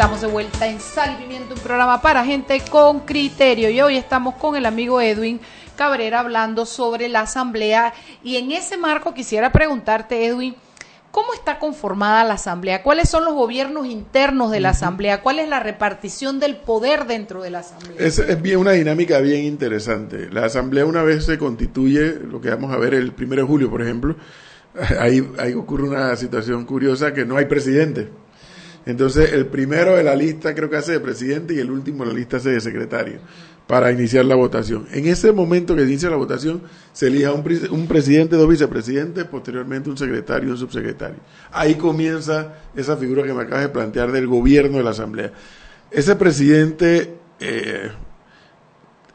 [SPEAKER 1] Estamos de vuelta en Sal y Pimiento, un programa para gente con criterio. Y hoy estamos con el amigo Edwin Cabrera hablando sobre la asamblea. Y en ese marco quisiera preguntarte, Edwin, ¿cómo está conformada la asamblea? ¿Cuáles son los gobiernos internos de la asamblea? ¿Cuál es la repartición del poder dentro de la asamblea?
[SPEAKER 3] Es, es bien una dinámica bien interesante. La asamblea una vez se constituye, lo que vamos a ver el primero de julio, por ejemplo, ahí, ahí ocurre una situación curiosa que no hay presidente. Entonces, el primero de la lista creo que hace de presidente y el último de la lista hace de secretario para iniciar la votación. En ese momento que inicia la votación, se elija un, un presidente, dos vicepresidentes, posteriormente un secretario y un subsecretario. Ahí comienza esa figura que me acabas de plantear del gobierno de la Asamblea. Ese presidente eh,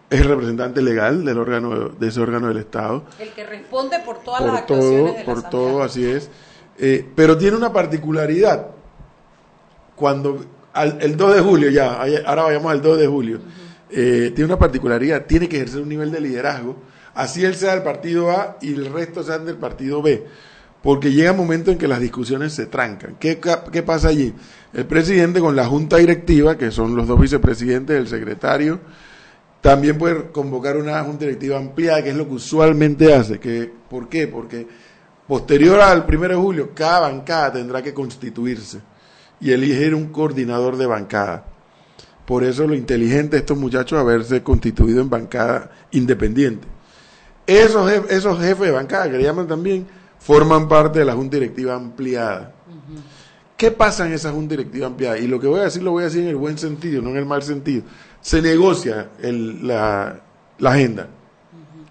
[SPEAKER 3] es el representante legal del órgano de ese órgano del Estado.
[SPEAKER 1] El que responde por todas
[SPEAKER 3] por
[SPEAKER 1] las actuaciones
[SPEAKER 3] todo,
[SPEAKER 1] de la
[SPEAKER 3] por
[SPEAKER 1] asamblea.
[SPEAKER 3] todo, así es. Eh, pero tiene una particularidad. Cuando al- el 2 de julio, ya, ahora vayamos al 2 de julio, eh, tiene una particularidad, tiene que ejercer un nivel de liderazgo, así él sea del partido A y el resto sean del partido B, porque llega un momento en que las discusiones se trancan. ¿Qué, qué pasa allí? El presidente con la junta directiva, que son los dos vicepresidentes, el secretario, también puede convocar una junta directiva ampliada, que es lo que usualmente hace. Que, ¿Por qué? Porque posterior al 1 de julio, cada bancada tendrá que constituirse y elegir un coordinador de bancada. Por eso lo inteligente de estos muchachos haberse constituido en bancada independiente. Esos, jef- esos jefes de bancada, que le llaman también, forman parte de la junta directiva ampliada. ¿Qué pasa en esa junta directiva ampliada? Y lo que voy a decir lo voy a decir en el buen sentido, no en el mal sentido. Se negocia el- la, la agenda.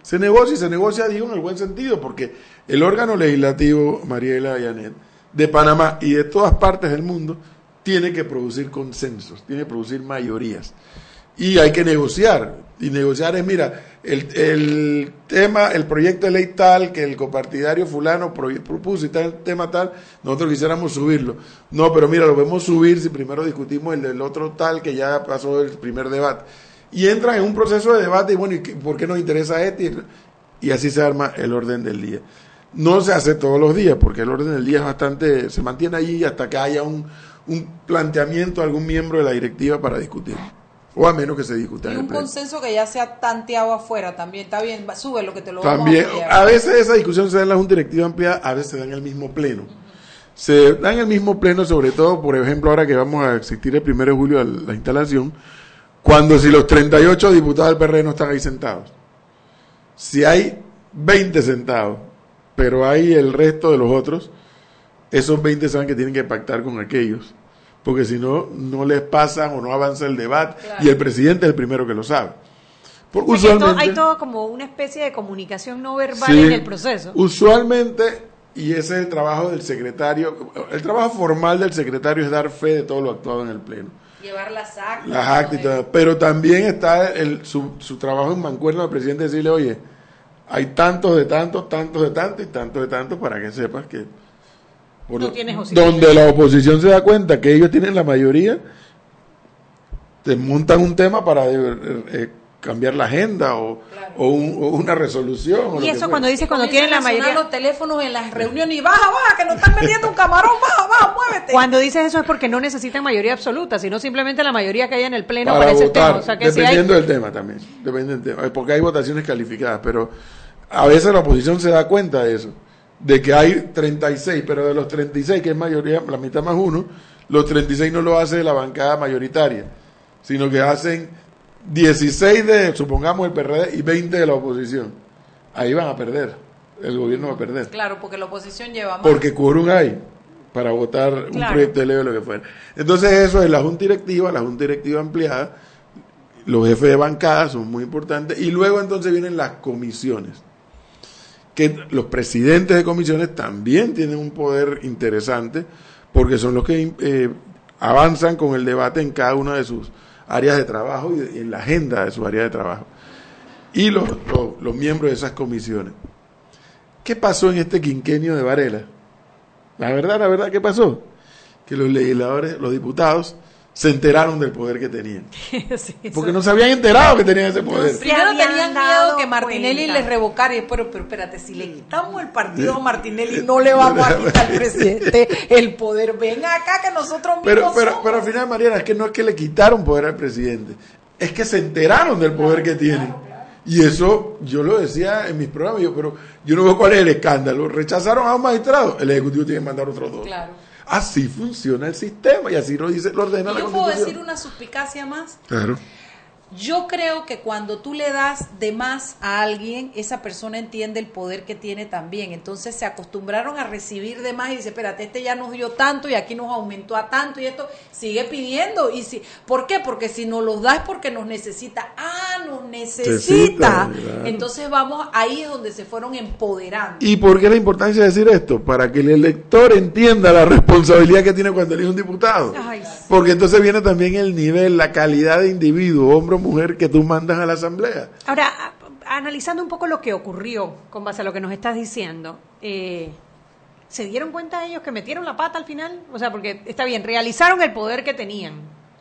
[SPEAKER 3] Se negocia y se negocia, digo, en el buen sentido, porque el órgano legislativo, Mariela Yanet, de Panamá y de todas partes del mundo, tiene que producir consensos, tiene que producir mayorías. Y hay que negociar. Y negociar es, mira, el, el tema, el proyecto de ley tal, que el copartidario fulano propuso y tal, tema tal, nosotros quisiéramos subirlo. No, pero mira, lo podemos subir si primero discutimos el del otro tal, que ya pasó el primer debate y entran en un proceso de debate y bueno, ¿y por qué nos interesa este? Y así se arma el orden del día. No se hace todos los días, porque el orden del día es bastante, se mantiene allí hasta que haya un, un planteamiento de algún miembro de la directiva para discutir. O a menos que se discuta.
[SPEAKER 1] Y un consenso que ya sea tanteado afuera también, está bien, sube lo que te lo
[SPEAKER 3] También, a, a veces esa discusión se da en la Junta Directiva Ampliada, a veces se da en el mismo pleno. Se da en el mismo pleno, sobre todo, por ejemplo, ahora que vamos a existir el 1 de julio a la instalación, cuando si los 38 diputados del PRD no están ahí sentados, si hay 20 sentados, pero hay el resto de los otros, esos 20 saben que tienen que pactar con aquellos, porque si no, no les pasan o no avanza el debate, y el presidente es el primero que lo sabe.
[SPEAKER 2] usualmente, hay todo como una especie de comunicación no verbal en el proceso.
[SPEAKER 3] Usualmente, y ese es el trabajo del secretario, el trabajo formal del secretario es dar fe de todo lo actuado en el Pleno
[SPEAKER 1] Llevar las actas.
[SPEAKER 3] Las actas y todo. Pero también está el, su, su trabajo en mancuerna al presidente decirle, oye, hay tantos de tantos, tantos de tantos y tantos de tantos para que sepas que... donde la oposición se da cuenta que ellos tienen la mayoría, te montan un tema para eh, eh, cambiar la agenda o, o, una resolución.
[SPEAKER 2] y eso cuando dices cuando tienen la mayoría.
[SPEAKER 1] los teléfonos en las reuniones y baja, baja, que nos están vendiendo un camarón, baja, baja, muévete.
[SPEAKER 2] Cuando dices eso es porque no necesitan mayoría absoluta, sino simplemente la mayoría que haya en el pleno para, ese tema.
[SPEAKER 3] dependiendo del tema también, depende del tema, porque hay votaciones calificadas, pero a veces la oposición se da cuenta de eso, de que hay 36, pero de los 36, que es mayoría, la mitad más uno, los 36 no lo hace la bancada mayoritaria, sino que hacen 16 de, supongamos, el PRD y 20 de la oposición. Ahí van a perder. El gobierno va a perder.
[SPEAKER 1] Claro, porque la oposición lleva más.
[SPEAKER 3] Porque quórum hay para votar un proyecto de ley o lo que fuera. Entonces eso es la Junta Directiva, la Junta Directiva ampliada, los jefes de bancada son muy importantes y luego entonces vienen las comisiones. Que los presidentes de comisiones también tienen un poder interesante porque son los que eh, avanzan con el debate en cada una de sus áreas de trabajo y, en la agenda de su área de trabajo. Y los, los, miembros de esas comisiones. ¿Qué pasó en este quinquenio de Varela? La verdad, la verdad, ¿qué pasó? Que los legisladores, los diputados, se enteraron del poder que tenían. porque no se habían enterado que tenían ese poder.
[SPEAKER 1] Primero tenían miedo que Martinelli les revocara y después, pero, espérate, si le quitamos el partido a Martinelli, no le vamos a quitar al presidente el poder. Ven acá que nosotros mismos
[SPEAKER 3] pero, pero, pero al final, Mariana, es que no es que le quitaron poder al presidente, es que se enteraron del poder que tienen. Y eso yo lo decía en mis programas, yo, pero yo no veo cuál es el escándalo. Rechazaron a un magistrado, el Ejecutivo tiene que mandar otros dos.
[SPEAKER 1] Claro.
[SPEAKER 3] Así funciona el sistema y así lo dice, lo ordena
[SPEAKER 1] ¿Yo puedo decir una suspicacia más?
[SPEAKER 3] Claro.
[SPEAKER 1] Yo creo que cuando tú le das de más a alguien, esa persona entiende el poder que tiene también. Entonces se acostumbraron a recibir de más y dice, espérate, este ya nos dio tanto y aquí nos aumentó a tanto y esto sigue pidiendo. y si ¿Por qué? Porque si nos los da es porque nos necesita. Ah, nos necesita. Entonces vamos, ahí es donde se fueron empoderando.
[SPEAKER 3] ¿Y por qué la importancia de decir esto? Para que el elector entienda la responsabilidad que tiene cuando elige un diputado. Porque entonces viene también el nivel, la calidad de individuo, hombre mujer que tú mandas a la asamblea.
[SPEAKER 2] Ahora, analizando un poco lo que ocurrió con base a lo que nos estás diciendo, eh, ¿se dieron cuenta ellos que metieron la pata al final? O sea, porque está bien, realizaron el poder que tenían.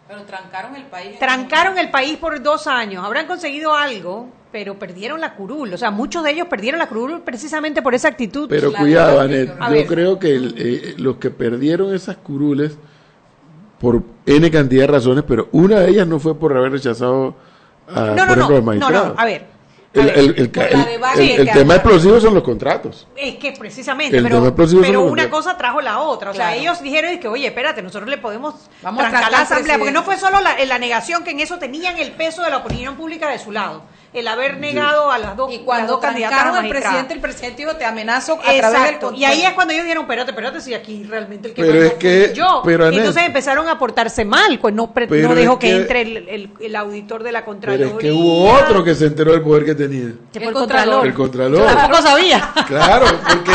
[SPEAKER 1] Pero trancaron el país.
[SPEAKER 2] Trancaron el país por dos años. Habrán conseguido algo, pero perdieron la curul. O sea, muchos de ellos perdieron la curul precisamente por esa actitud.
[SPEAKER 3] Pero cuidado, Anet. Yo creo que eh, los que perdieron esas curules por N cantidad de razones, pero una de ellas no fue por haber rechazado a,
[SPEAKER 2] no, no, no, no, no, a ver.
[SPEAKER 3] El, el, el, tema explosivo son los contratos.
[SPEAKER 2] Es que precisamente, pero, pero una cosa trajo la otra. O sea, ellos dijeron que, oye, espérate, nosotros le podemos Vamos trancar la asamblea, porque no fue solo la, la negación, que en eso tenían el peso de la opinión pública de su lado el haber negado a las dos
[SPEAKER 1] y cuando
[SPEAKER 2] candidatas
[SPEAKER 1] al presidente el presidente dijo te amenazo a través del
[SPEAKER 2] y ahí es cuando ellos dijeron espérate espérate si aquí realmente el que
[SPEAKER 3] pero es que
[SPEAKER 2] yo pero entonces empezaron a portarse mal pues no, no dejó que, entre el, el, auditor de la contraloría
[SPEAKER 3] pero es que hubo otro que se enteró del poder que tenía?
[SPEAKER 1] El contralor.
[SPEAKER 3] El contralor.
[SPEAKER 2] Tampoco sabía.
[SPEAKER 3] Claro, porque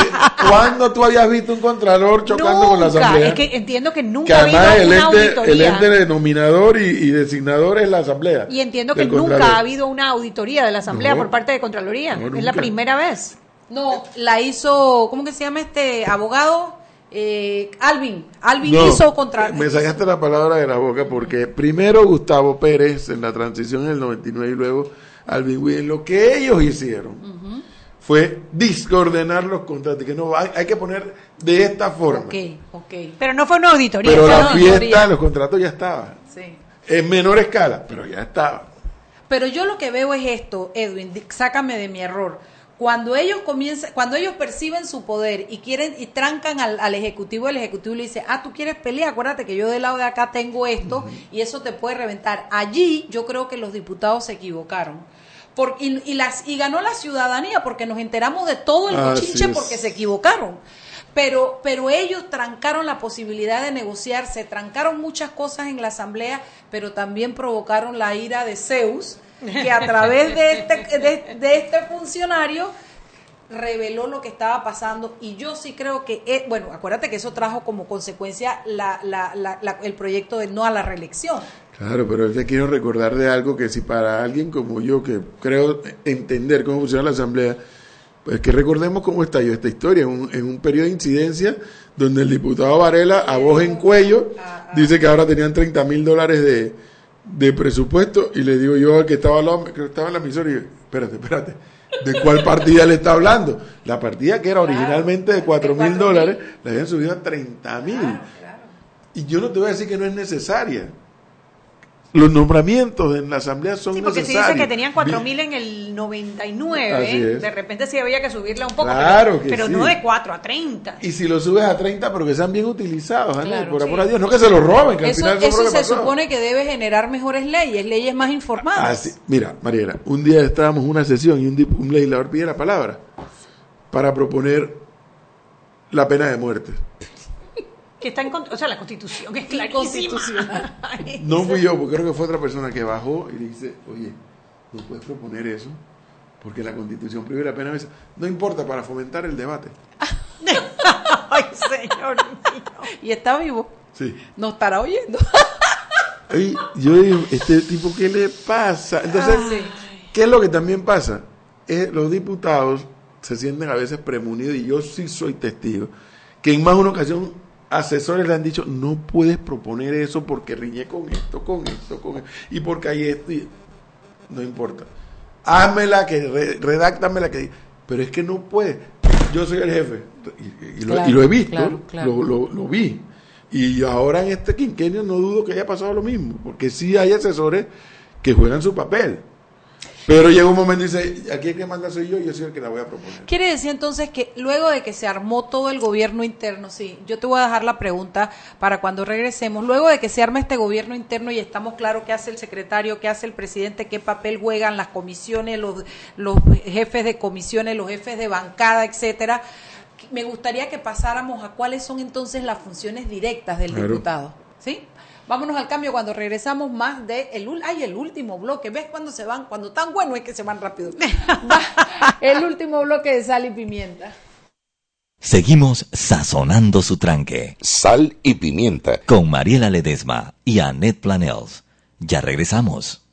[SPEAKER 3] ¿cuándo tú habías visto un contralor chocando con la asamblea?
[SPEAKER 2] Es que entiendo que nunca
[SPEAKER 3] que
[SPEAKER 2] ha
[SPEAKER 3] además
[SPEAKER 2] habido
[SPEAKER 3] el
[SPEAKER 2] una
[SPEAKER 3] ente,
[SPEAKER 2] auditoría.
[SPEAKER 3] el ente denominador y, y designador es la asamblea.
[SPEAKER 2] Y entiendo que nunca ha habido una auditoría de la Asamblea
[SPEAKER 3] No.
[SPEAKER 2] por parte de Contraloría.
[SPEAKER 3] No,
[SPEAKER 2] es la primera vez.
[SPEAKER 1] No, la hizo, ¿cómo que se llama este abogado? Eh, Alvin. Alvin
[SPEAKER 3] No,
[SPEAKER 1] hizo contra.
[SPEAKER 3] Me sacaste la palabra de la boca porque primero Gustavo Pérez en la transición en el 99 y luego Alvin Williams, lo que ellos hicieron fue discoordenar los contratos, que no hay, hay que poner de esta forma.
[SPEAKER 1] Ok, ok.
[SPEAKER 2] Pero no fue una auditoría.
[SPEAKER 3] Pero
[SPEAKER 2] fue
[SPEAKER 3] la
[SPEAKER 2] una
[SPEAKER 3] fiesta,
[SPEAKER 2] auditoría.
[SPEAKER 3] los contratos ya estaban.
[SPEAKER 1] Sí.
[SPEAKER 3] En menor escala, pero ya estaban.
[SPEAKER 1] Pero yo lo que veo es esto, Edwin, sácame de mi error. Cuando ellos comienzan, cuando ellos perciben su poder y quieren y trancan al, al ejecutivo, el ejecutivo le dice, ah, tú quieres pelear, acuérdate que yo del lado de acá tengo esto y eso te puede reventar. Allí yo creo que los diputados se equivocaron. Por- y, y las, y ganó la ciudadanía porque nos enteramos de todo el cochinche porque se equivocaron. Pero, pero ellos trancaron la posibilidad de negociar, se trancaron muchas cosas en la asamblea, pero también provocaron la ira de Zeus, que a través de este, de, este funcionario reveló lo que estaba pasando y yo sí creo que, eh, bueno, acuérdate que eso trajo como consecuencia la, la, la- el proyecto de no a la reelección.
[SPEAKER 3] Claro, pero te quiero recordar de algo que si para alguien como yo, que creo entender cómo funciona la Asamblea, pues que recordemos cómo estalló esta historia, en un, en un periodo de incidencia donde el diputado Varela, a voz en cuello, dice que ahora tenían 30 mil dólares de, de presupuesto y le digo yo al que estaba, al que estaba en la emisora, y yo, espérate, espérate, ¿de cuál partida le está hablando? La partida que era originalmente de 4 mil dólares, la habían subido a 30 mil. Y yo no te voy a decir que no es necesaria. Los nombramientos en la asamblea son
[SPEAKER 2] Sí, porque si
[SPEAKER 3] necesarios.
[SPEAKER 2] dice que tenían 4.000 en el 99,
[SPEAKER 3] Así es.
[SPEAKER 2] de repente sí había que subirla un poco,
[SPEAKER 3] Claro
[SPEAKER 2] pero,
[SPEAKER 3] que
[SPEAKER 2] pero
[SPEAKER 3] sí.
[SPEAKER 2] no de 4 a 30.
[SPEAKER 3] Y si lo subes a 30, pero que sean bien utilizados,
[SPEAKER 1] Claro,
[SPEAKER 3] por
[SPEAKER 1] sí.
[SPEAKER 3] amor a Dios, no que se lo roben, que al
[SPEAKER 1] Eso,
[SPEAKER 3] final eso,
[SPEAKER 1] se
[SPEAKER 3] pasó.
[SPEAKER 1] supone que debe generar mejores leyes, leyes más informadas.
[SPEAKER 3] Así- mira, Mariela, un día estábamos en una sesión y un, un legislador pide la palabra para proponer la pena de muerte.
[SPEAKER 2] Que está en contra, o sea, la constitución es clarísima. Ay,
[SPEAKER 3] No fui yo, porque creo que fue otra persona que bajó y le dice, oye, ¿no puedes proponer eso? Porque la constitución prohíbe la pena de. No importa, para fomentar el debate.
[SPEAKER 2] Ay, señor mío.
[SPEAKER 1] Y está vivo,
[SPEAKER 3] Sí.
[SPEAKER 1] no estará oyendo.
[SPEAKER 3] Oye, yo digo, este tipo, ¿qué le pasa? Entonces, ¿qué es lo que también pasa? Eh, los diputados se sienten a veces premunidos, y yo sí soy testigo, que en más de una ocasión asesores le han dicho, no puedes proponer eso porque riñe con esto, con esto, con esto, y porque hay esto, y... no importa. Házmela, que re, redáctamela, que... Pero es que no puede. Yo soy el jefe, y, y lo,
[SPEAKER 1] Claro,
[SPEAKER 3] y lo he visto,
[SPEAKER 1] claro, claro.
[SPEAKER 3] Lo, lo- lo vi. Y ahora en este quinquenio no dudo que haya pasado lo mismo, porque sí hay asesores que juegan su papel. Pero llega un momento y dice, aquí el que manda soy yo y yo soy el que la voy a proponer.
[SPEAKER 1] Quiere decir entonces que luego de que se armó todo el gobierno interno, sí, yo te voy a dejar la pregunta para cuando regresemos, luego de que se arma este gobierno interno y estamos claros qué hace el secretario, qué hace el presidente, qué papel juegan las comisiones, los, los jefes de comisiones, los jefes de bancada, etcétera, me gustaría que pasáramos a cuáles son entonces las funciones directas del
[SPEAKER 3] Claro.
[SPEAKER 1] diputado, ¿sí? Vámonos al cambio cuando regresamos más de el, ul- ay, el último bloque. ¿Ves cuando se van? Cuando tan bueno es que se van rápido. Va, el último bloque de sal y pimienta.
[SPEAKER 5] Seguimos sazonando su tranque.
[SPEAKER 6] Sal y pimienta.
[SPEAKER 5] Con Mariela Ledesma y Annette Planels. Ya regresamos.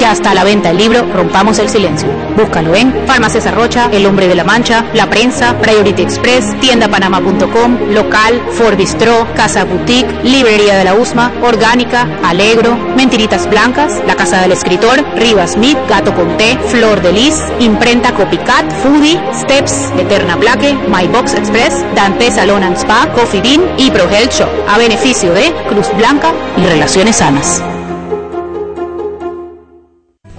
[SPEAKER 7] Ya está a la venta el libro Rompamos el Silencio. Búscalo en Farmacia Rocha, El Hombre de la Mancha, La Prensa, Priority Express, tiendapanama.com, Local, Ford Bistro, Casa Boutique, Librería de la USMA, Orgánica, Alegro, Mentiritas Blancas, La Casa del Escritor, Rivas Smith, Gato Conté, Flor de Lis, Imprenta Copycat, Foodie, Steps, Eterna Plaque, My Box Express, Dante Salon and Spa, Coffee Bean y Pro Health Shop, a beneficio de Cruz Blanca y Relaciones Sanas.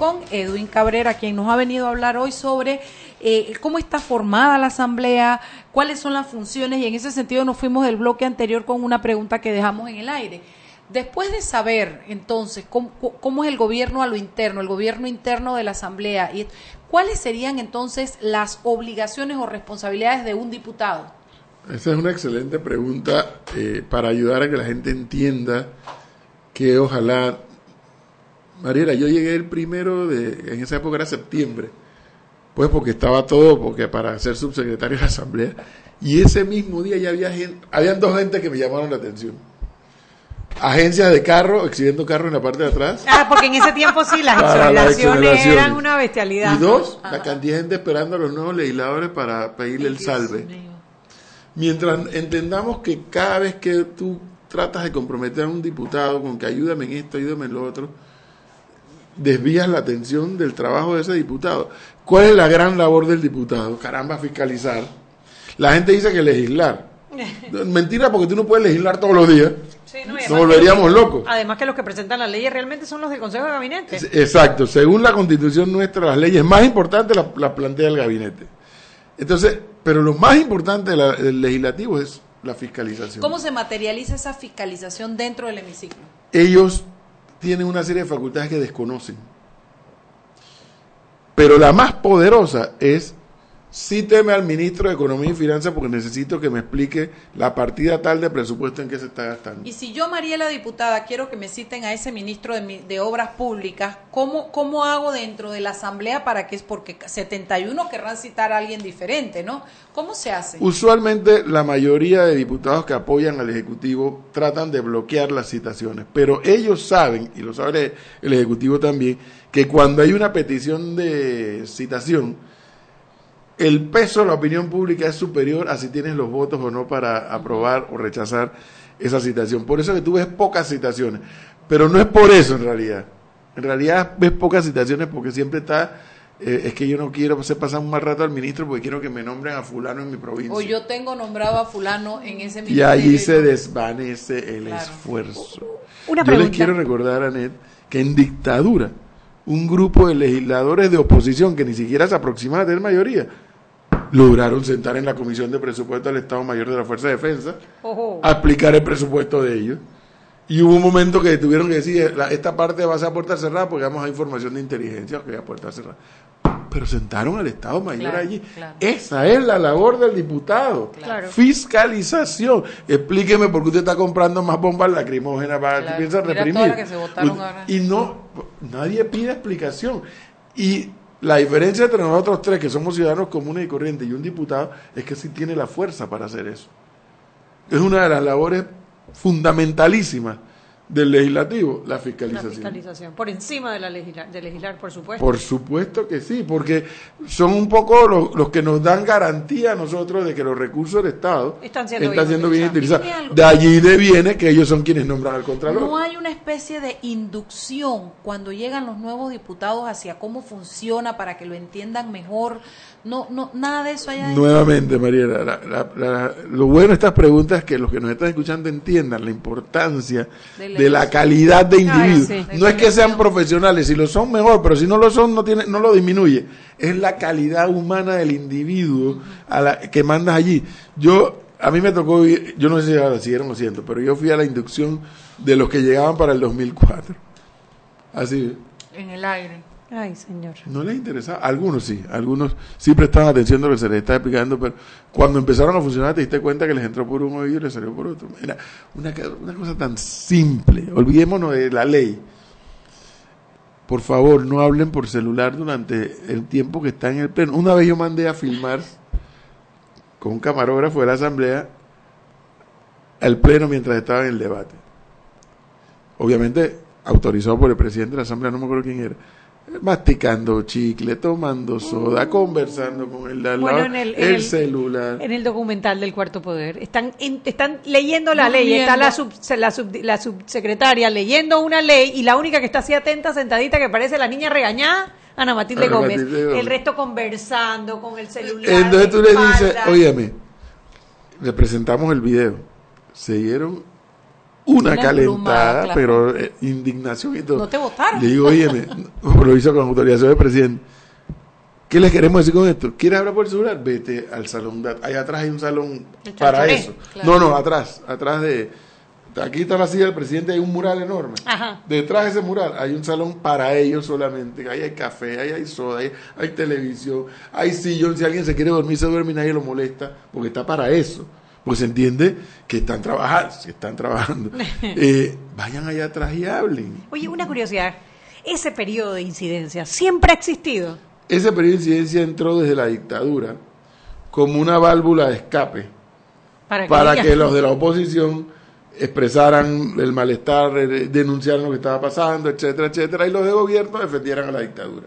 [SPEAKER 1] Con Edwin Cabrera, quien nos ha venido a hablar hoy sobre eh, cómo está formada la Asamblea, cuáles son las funciones y en ese sentido nos fuimos del bloque anterior con una pregunta que dejamos en el aire. Después de saber entonces cómo, es el gobierno a lo interno, el gobierno interno de la Asamblea, y ¿cuáles serían entonces las obligaciones o responsabilidades de un diputado?
[SPEAKER 3] Esa es una excelente pregunta eh, para ayudar a que la gente entienda que ojalá Mariela, yo llegué el primero de, en esa época era septiembre, pues porque estaba todo, porque para ser subsecretario de la Asamblea, y ese mismo día ya había gente, habían dos gente que me llamaron la atención. Agencias de carro, exhibiendo carro en la parte de atrás.
[SPEAKER 2] Ah, porque en ese tiempo sí, las exoneraciones eran una bestialidad.
[SPEAKER 3] Y dos, la cantidad de gente esperando a los nuevos legisladores para pedirle el salve. Mientras entendamos que cada vez que tú tratas de comprometer a un diputado con que ayúdame en esto, ayúdame en lo otro, desvías la atención del trabajo de ese diputado. ¿Cuál es la gran labor del diputado? Caramba, fiscalizar. La gente dice que legislar. Mentira, porque tú no puedes legislar todos los días. Nos volveríamos locos.
[SPEAKER 2] Además que los que presentan las leyes realmente son los del Consejo de Gabinete.
[SPEAKER 3] Exacto. Según la constitución nuestra, las leyes más importantes las, plantea el gabinete. Entonces, pero lo más importante del legislativo es la fiscalización.
[SPEAKER 1] ¿Cómo se materializa esa fiscalización dentro del hemiciclo?
[SPEAKER 3] Ellos tienen una serie de facultades que desconocen. Pero la más poderosa es Cíteme al ministro de Economía y Finanzas porque necesito que me explique la partida tal de presupuesto en que se está gastando.
[SPEAKER 1] Y si yo, Mariela diputada, quiero que me citen a ese ministro de, de Obras Públicas, ¿cómo, ¿cómo hago dentro de la Asamblea para que es porque 71 querrán citar a alguien diferente, ¿no? ¿Cómo se hace?
[SPEAKER 3] Usualmente la mayoría de diputados que apoyan al Ejecutivo tratan de bloquear las citaciones, pero ellos saben, y lo sabe el Ejecutivo también, que cuando hay una petición de citación, el peso de la opinión pública es superior a si tienes los votos o no para aprobar o rechazar esa citación. Por eso que tú ves pocas citaciones. Pero no es por eso en realidad. En realidad ves pocas citaciones porque siempre está eh, es que yo no quiero hacer pasar un mal rato al ministro porque quiero que me nombren a fulano en mi provincia.
[SPEAKER 1] O yo tengo nombrado a fulano en ese
[SPEAKER 3] ministerio. Y allí se desvanece el esfuerzo. Una yo les quiero recordar, Anet, que en dictadura, un grupo de legisladores de oposición que ni siquiera se aproximaba a tener mayoría, lograron sentar en la Comisión de Presupuesto del Estado Mayor de la Fuerza de Defensa a aplicar el presupuesto de ellos. Y hubo un momento que tuvieron que decir, esta parte va a ser a puerta cerrada porque vamos a información de inteligencia que a puerta cerrada pero sentaron al Estado Mayor allí. Esa es la labor del diputado. Fiscalización. Explíqueme por qué usted está comprando más bombas lacrimógenas para que piensa reprimir. y no, nadie pide explicación. Y la diferencia entre nosotros tres, que somos ciudadanos comunes y corrientes, y un diputado, es que sí tiene la fuerza para hacer eso. Es una de las labores fundamentalísimas del legislativo, la fiscalización. La
[SPEAKER 2] fiscalización, por encima de, la de legislar, por supuesto.
[SPEAKER 3] Por supuesto que sí, porque son un poco los, que nos dan garantía a nosotros de que los recursos del Estado están siendo, bien, utilizados. De allí deviene que ellos son quienes nombran al Contralor.
[SPEAKER 1] No hay una especie de inducción cuando llegan los nuevos diputados hacia cómo funciona para que lo entiendan mejor no, no, nada de eso hay
[SPEAKER 3] Nuevamente, Mariela, lo bueno de estas preguntas es que los que nos están escuchando entiendan la importancia de la, calidad de individuo. no es que sean profesionales, si lo son mejor, pero si no lo son no tiene, no lo disminuye. Es la calidad humana del individuo a la que mandas allí. Yo a mí me tocó, yo no sé si ahora siguieron lo siento, pero yo fui a la inducción de los que llegaban para el 2004. Así.
[SPEAKER 1] En el aire.
[SPEAKER 2] Ay, señor.
[SPEAKER 3] No les interesaba. Algunos sí, algunos sí prestaban atención a lo que se les estaba explicando, pero cuando empezaron a funcionar te diste cuenta que les entró por un oído y les salió por otro. Era una, cosa tan simple. Olvidémonos de la ley. Por favor, no hablen por celular durante el tiempo que está en el pleno. Una vez yo mandé a filmar con un camarógrafo de la asamblea el pleno mientras estaba en el debate. Obviamente autorizado por el presidente de la asamblea, no me acuerdo quién era masticando chicle, tomando soda, conversando con el de el, celular.
[SPEAKER 2] En el documental del Cuarto Poder. Están, están leyendo la ley, está la, la, subsecretaria leyendo una ley y la única que está así atenta, sentadita, que parece la niña regañada, Ana Matilde, Gómez. El resto conversando con el celular.
[SPEAKER 3] Entonces tú le dices, óyeme, le presentamos el video. Se dieron una, calentada, pero eh, indignación y todo.
[SPEAKER 1] No te votaron.
[SPEAKER 3] Le digo, oye, lo hizo con autorización del presidente. ¿Qué les queremos decir con esto? ¿Quieres hablar por el celular? Vete al salón. De, ahí atrás hay un salón para eso. No, no, atrás. Atrás de. Aquí está la silla del presidente, hay un mural enorme. Detrás de ese mural hay un salón para ellos solamente. Ahí hay café, ahí hay soda, ahí hay televisión, hay sillón. Si alguien se quiere dormir, se duerme y nadie lo molesta, porque está para eso pues se entiende que están trabajando, si están trabajando. Eh, vayan allá atrás y hablen.
[SPEAKER 2] Oye, una curiosidad, ese periodo de incidencia siempre ha existido.
[SPEAKER 3] Ese periodo de incidencia entró desde la dictadura como una válvula de escape para que, los de la oposición expresaran el malestar, denunciaran lo que estaba pasando, etcétera, etcétera, y los de gobierno defendieran a la dictadura.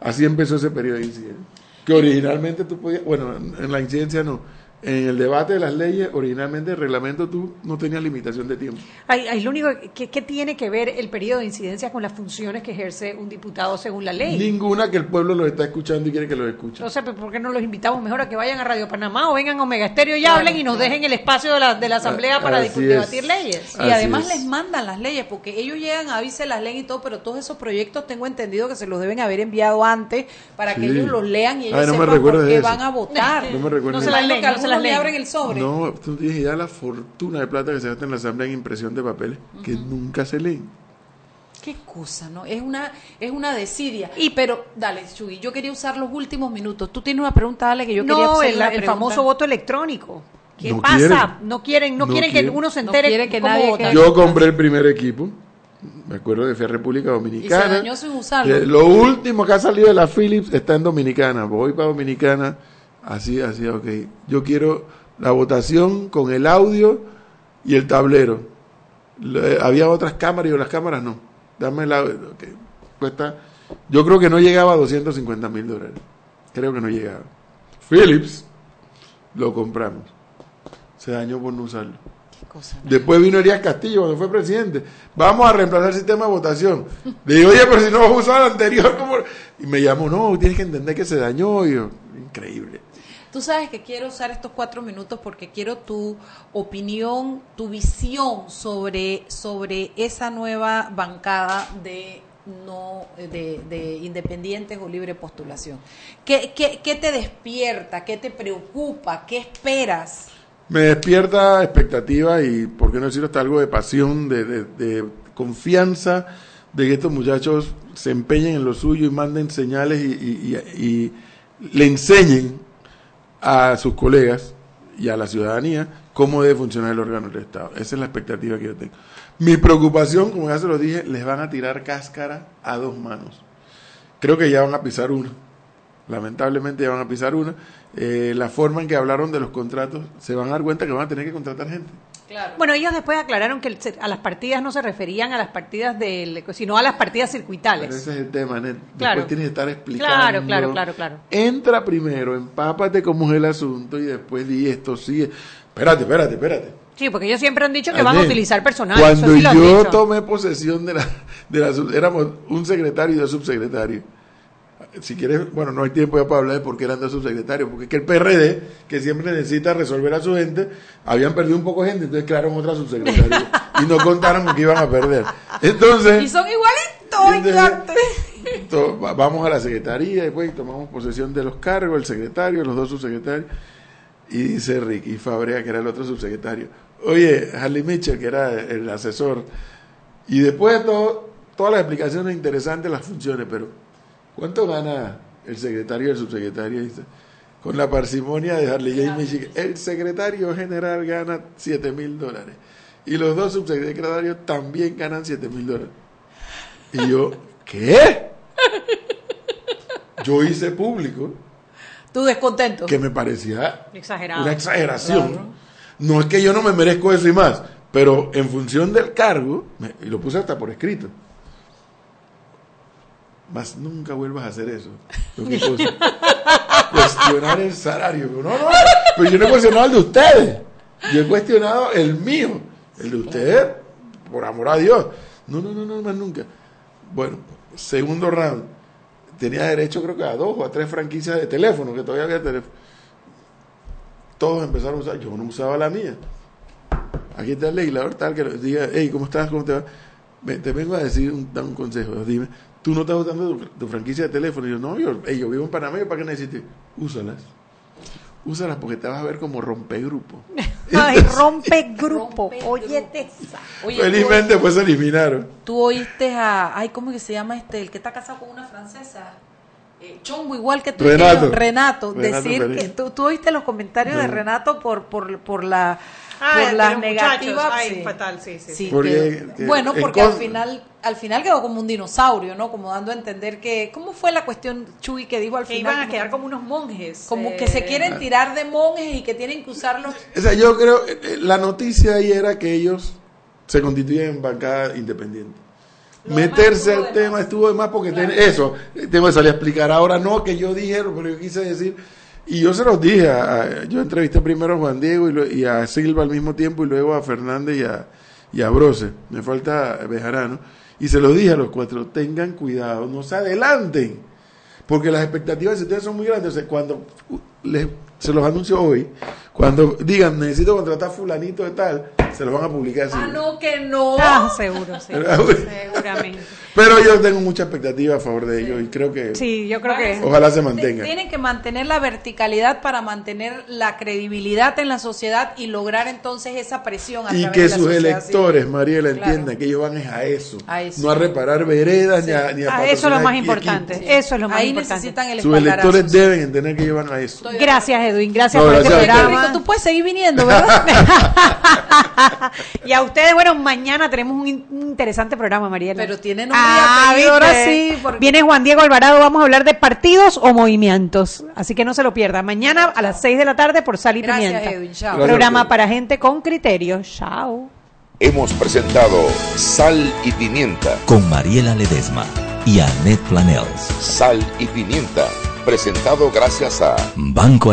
[SPEAKER 3] Así empezó ese periodo de incidencia. Que originalmente tú podías, bueno, en la incidencia no, en el debate de las leyes, originalmente el reglamento tú no tenías limitación de tiempo.
[SPEAKER 2] Hay, lo único que, tiene que ver el periodo de incidencia con las funciones que ejerce un diputado según la ley.
[SPEAKER 3] Ninguna que el pueblo los está escuchando y quiere que los escuche.
[SPEAKER 2] No sé, ¿por qué no los invitamos mejor a que vayan a Radio Panamá o vengan a Omega Estéreo y hablen y nos dejen el espacio de la, de la asamblea para debatir leyes?
[SPEAKER 1] Y además les mandan las leyes, porque ellos llegan, a avisen las leyes y todo, pero todos esos proyectos tengo entendido que se los deben haber enviado antes para que ellos los lean y ellos sepan por qué van a votar.
[SPEAKER 3] No me recuerdo.
[SPEAKER 2] No se las leen, no se las leen.
[SPEAKER 1] abren el sobre.
[SPEAKER 3] No, tú tienes idea la fortuna de plata que se gasta en la asamblea en impresión de papeles, que nunca se leen.
[SPEAKER 1] Qué cosa, ¿no? Es una, es una desidia. Y pero, dale, Chuy, yo quería usar los últimos minutos. Tú tienes una pregunta, dale, que yo quería hacer
[SPEAKER 2] el, el famoso voto electrónico. ¿Qué pasa? No quieren, no, quieren, que uno se entere
[SPEAKER 1] que nadie
[SPEAKER 3] Yo compré el primer equipo. Me acuerdo que fui a República Dominicana. Y se
[SPEAKER 1] dañó sin usarlo.
[SPEAKER 3] Lo último que ha salido de la Philips está en Dominicana. Voy para Dominicana. Así, así, ok. Yo quiero la votación con el audio y el tablero. había otras cámaras y las cámaras no. Dame el audio. Cuesta, yo creo que no llegaba a 250 mil dólares. Creo que no llegaba. Philips lo compramos. Se dañó por no usarlo. Después vino Elías Castillo cuando fue presidente. Vamos a reemplazar el sistema de votación. Le digo, oye, pero si no vas a usar el anterior, ¿cómo? Y me llamó, no, tienes que entender que se dañó. Y yo, increíble.
[SPEAKER 1] Tú sabes que quiero usar estos cuatro minutos porque quiero tu opinión, tu visión sobre, sobre esa nueva bancada de no de, de, independientes o libre postulación. ¿Qué, ¿Qué, qué, te despierta? ¿Qué te preocupa? ¿Qué esperas?
[SPEAKER 3] Me despierta expectativa y, por qué no decir hasta algo de pasión, de, de, confianza, de que estos muchachos se empeñen en lo suyo y manden señales y le enseñen a sus colegas y a la ciudadanía cómo debe funcionar el órgano del Estado. Esa es la expectativa que yo tengo. Mi preocupación, como ya se lo dije, les van a tirar cáscara a dos manos. Creo que ya van a pisar una. Lamentablemente ya van a pisar una. Eh, la forma en que hablaron de los contratos, se van a dar cuenta que van a tener que contratar gente.
[SPEAKER 2] Claro. Bueno, ellos después aclararon que a las partidas no se referían a las partidas del, sino a las partidas circuitales.
[SPEAKER 3] Pero ese es el tema. Claro. Después tienes que estar explicando.
[SPEAKER 2] Claro, claro, claro, claro.
[SPEAKER 3] Entra primero, empápate cómo es el asunto y después di esto, sigue. Espérate, espérate, espérate.
[SPEAKER 2] Sí, porque ellos siempre han dicho que van a utilizar personal.
[SPEAKER 3] Cuando yo tomé posesión de la, de la, éramos un secretario y dos subsecretarios si quieres, bueno, no hay tiempo ya para hablar de por qué eran dos subsecretarios, porque es que el PRD, que siempre necesita resolver a su gente, habían perdido un poco de gente, entonces crearon otra subsecretaria y no contaron con que iban a perder. Entonces.
[SPEAKER 1] Y son igualitos,
[SPEAKER 3] entonces, Vamos a la secretaría y pues tomamos posesión de los cargos, el secretario, los dos subsecretarios, y dice Ricky Fabrea, que era el otro subsecretario. Oye, Harley Mitchell, que era el asesor, y después de todo, todas las explicaciones interesantes, las funciones, pero ¿Cuánto gana el secretario y el subsecretario? Con la parsimonia de Harley James Michigan. El secretario general gana 7 mil dólares. Y los dos subsecretarios también ganan 7 mil dólares. Y yo, ¿qué? Yo hice público.
[SPEAKER 1] ¿Tu descontento?
[SPEAKER 3] Que me parecía una exageración. No es que yo no me merezco eso y más, pero en función del cargo, y lo puse hasta por escrito, más nunca vuelvas a hacer eso. Cuestionar el salario. No, no, pero yo no he cuestionado el de ustedes. Yo he cuestionado el mío. El de ustedes, por amor a Dios. No, no, no, no, más nunca. Bueno, segundo round. Tenía derecho creo que a dos o a tres franquicias de teléfono, que todavía había teléfono. Todos empezaron a usar. Yo no usaba la mía. Aquí está el legislador tal que diga, hey, ¿cómo estás? ¿Cómo te va? Te vengo a decir, un, un consejo. Dime, tú no estás usando tu, franquicia de teléfono. Y yo, no, yo, vivo en Panamá, ¿para qué necesitas? Úsalas. Úsalas porque te vas a ver como rompegrupo.
[SPEAKER 2] Ay, rompegrupo. Oye,
[SPEAKER 3] Felizmente pues se eliminaron.
[SPEAKER 1] Tú oíste a, ay, ¿cómo que se llama este? El que está casado con una francesa. Eh, chongo igual que tú.
[SPEAKER 3] Renato.
[SPEAKER 1] Renato, decir que tú, tú, oíste los comentarios de Renato por, por, por la por las negativas.
[SPEAKER 2] Ay, fatal, sí, sí.
[SPEAKER 1] bueno, porque al final al final quedó como un dinosaurio, ¿no? Como dando a entender que cómo fue la cuestión Chuy que dijo al
[SPEAKER 2] que
[SPEAKER 1] final
[SPEAKER 2] iban a quedar como unos monjes,
[SPEAKER 1] como que se eh, quieren tirar de monjes y que tienen que usarlos.
[SPEAKER 3] O sea, yo creo eh, eh, la noticia ahí era que ellos se constituyen en bancada independiente. Meterse al tema estuvo de más porque eso, tengo que salir a explicar ahora no que yo dije, pero yo quise decir y yo se los dije, yo entrevisté primero a Juan Diego y, a Silva al mismo tiempo y luego a Fernández y a, y a Brose, me falta Bejarano, y se los dije a los cuatro, tengan cuidado, no se adelanten, porque las expectativas de ustedes son muy grandes, cuando les, se los anuncio hoy, cuando digan necesito contratar fulanito de tal, se lo van a publicar.
[SPEAKER 1] Ah, no, que no.
[SPEAKER 2] Ah, seguro, sí. Seguramente.
[SPEAKER 3] Pero yo tengo mucha expectativa a favor de ellos y creo que.
[SPEAKER 2] Sí, yo creo que.
[SPEAKER 3] Ojalá se mantenga.
[SPEAKER 1] Tienen que mantener la verticalidad para mantener la credibilidad en la sociedad y lograr entonces esa presión.
[SPEAKER 3] A y que sus electores, Mariela, entiendan que ellos van a eso, No a reparar veredas ni a, ni
[SPEAKER 2] a, Eso es lo más importante. Eso es lo más
[SPEAKER 1] Ahí
[SPEAKER 2] importante.
[SPEAKER 1] necesitan el
[SPEAKER 3] Sus electores deben entender que ellos van a eso.
[SPEAKER 2] Gracias, Edwin. Gracias por este programa.
[SPEAKER 1] Tú puedes seguir viniendo, ¿verdad?
[SPEAKER 2] y a ustedes, bueno, mañana tenemos un, interesante programa, Mariela.
[SPEAKER 1] Pero tienen un ah, día ahora sí.
[SPEAKER 2] Viene Juan Diego Alvarado, vamos a hablar de partidos o movimientos. Así que no se lo pierda. Mañana a las 6 de la tarde por Sal y Pimienta. Programa para gente con criterio. Chao.
[SPEAKER 6] Hemos presentado Sal y Pimienta
[SPEAKER 5] con Mariela Ledesma y Annette Planels.
[SPEAKER 6] Sal y Pimienta, presentado gracias a
[SPEAKER 5] Banco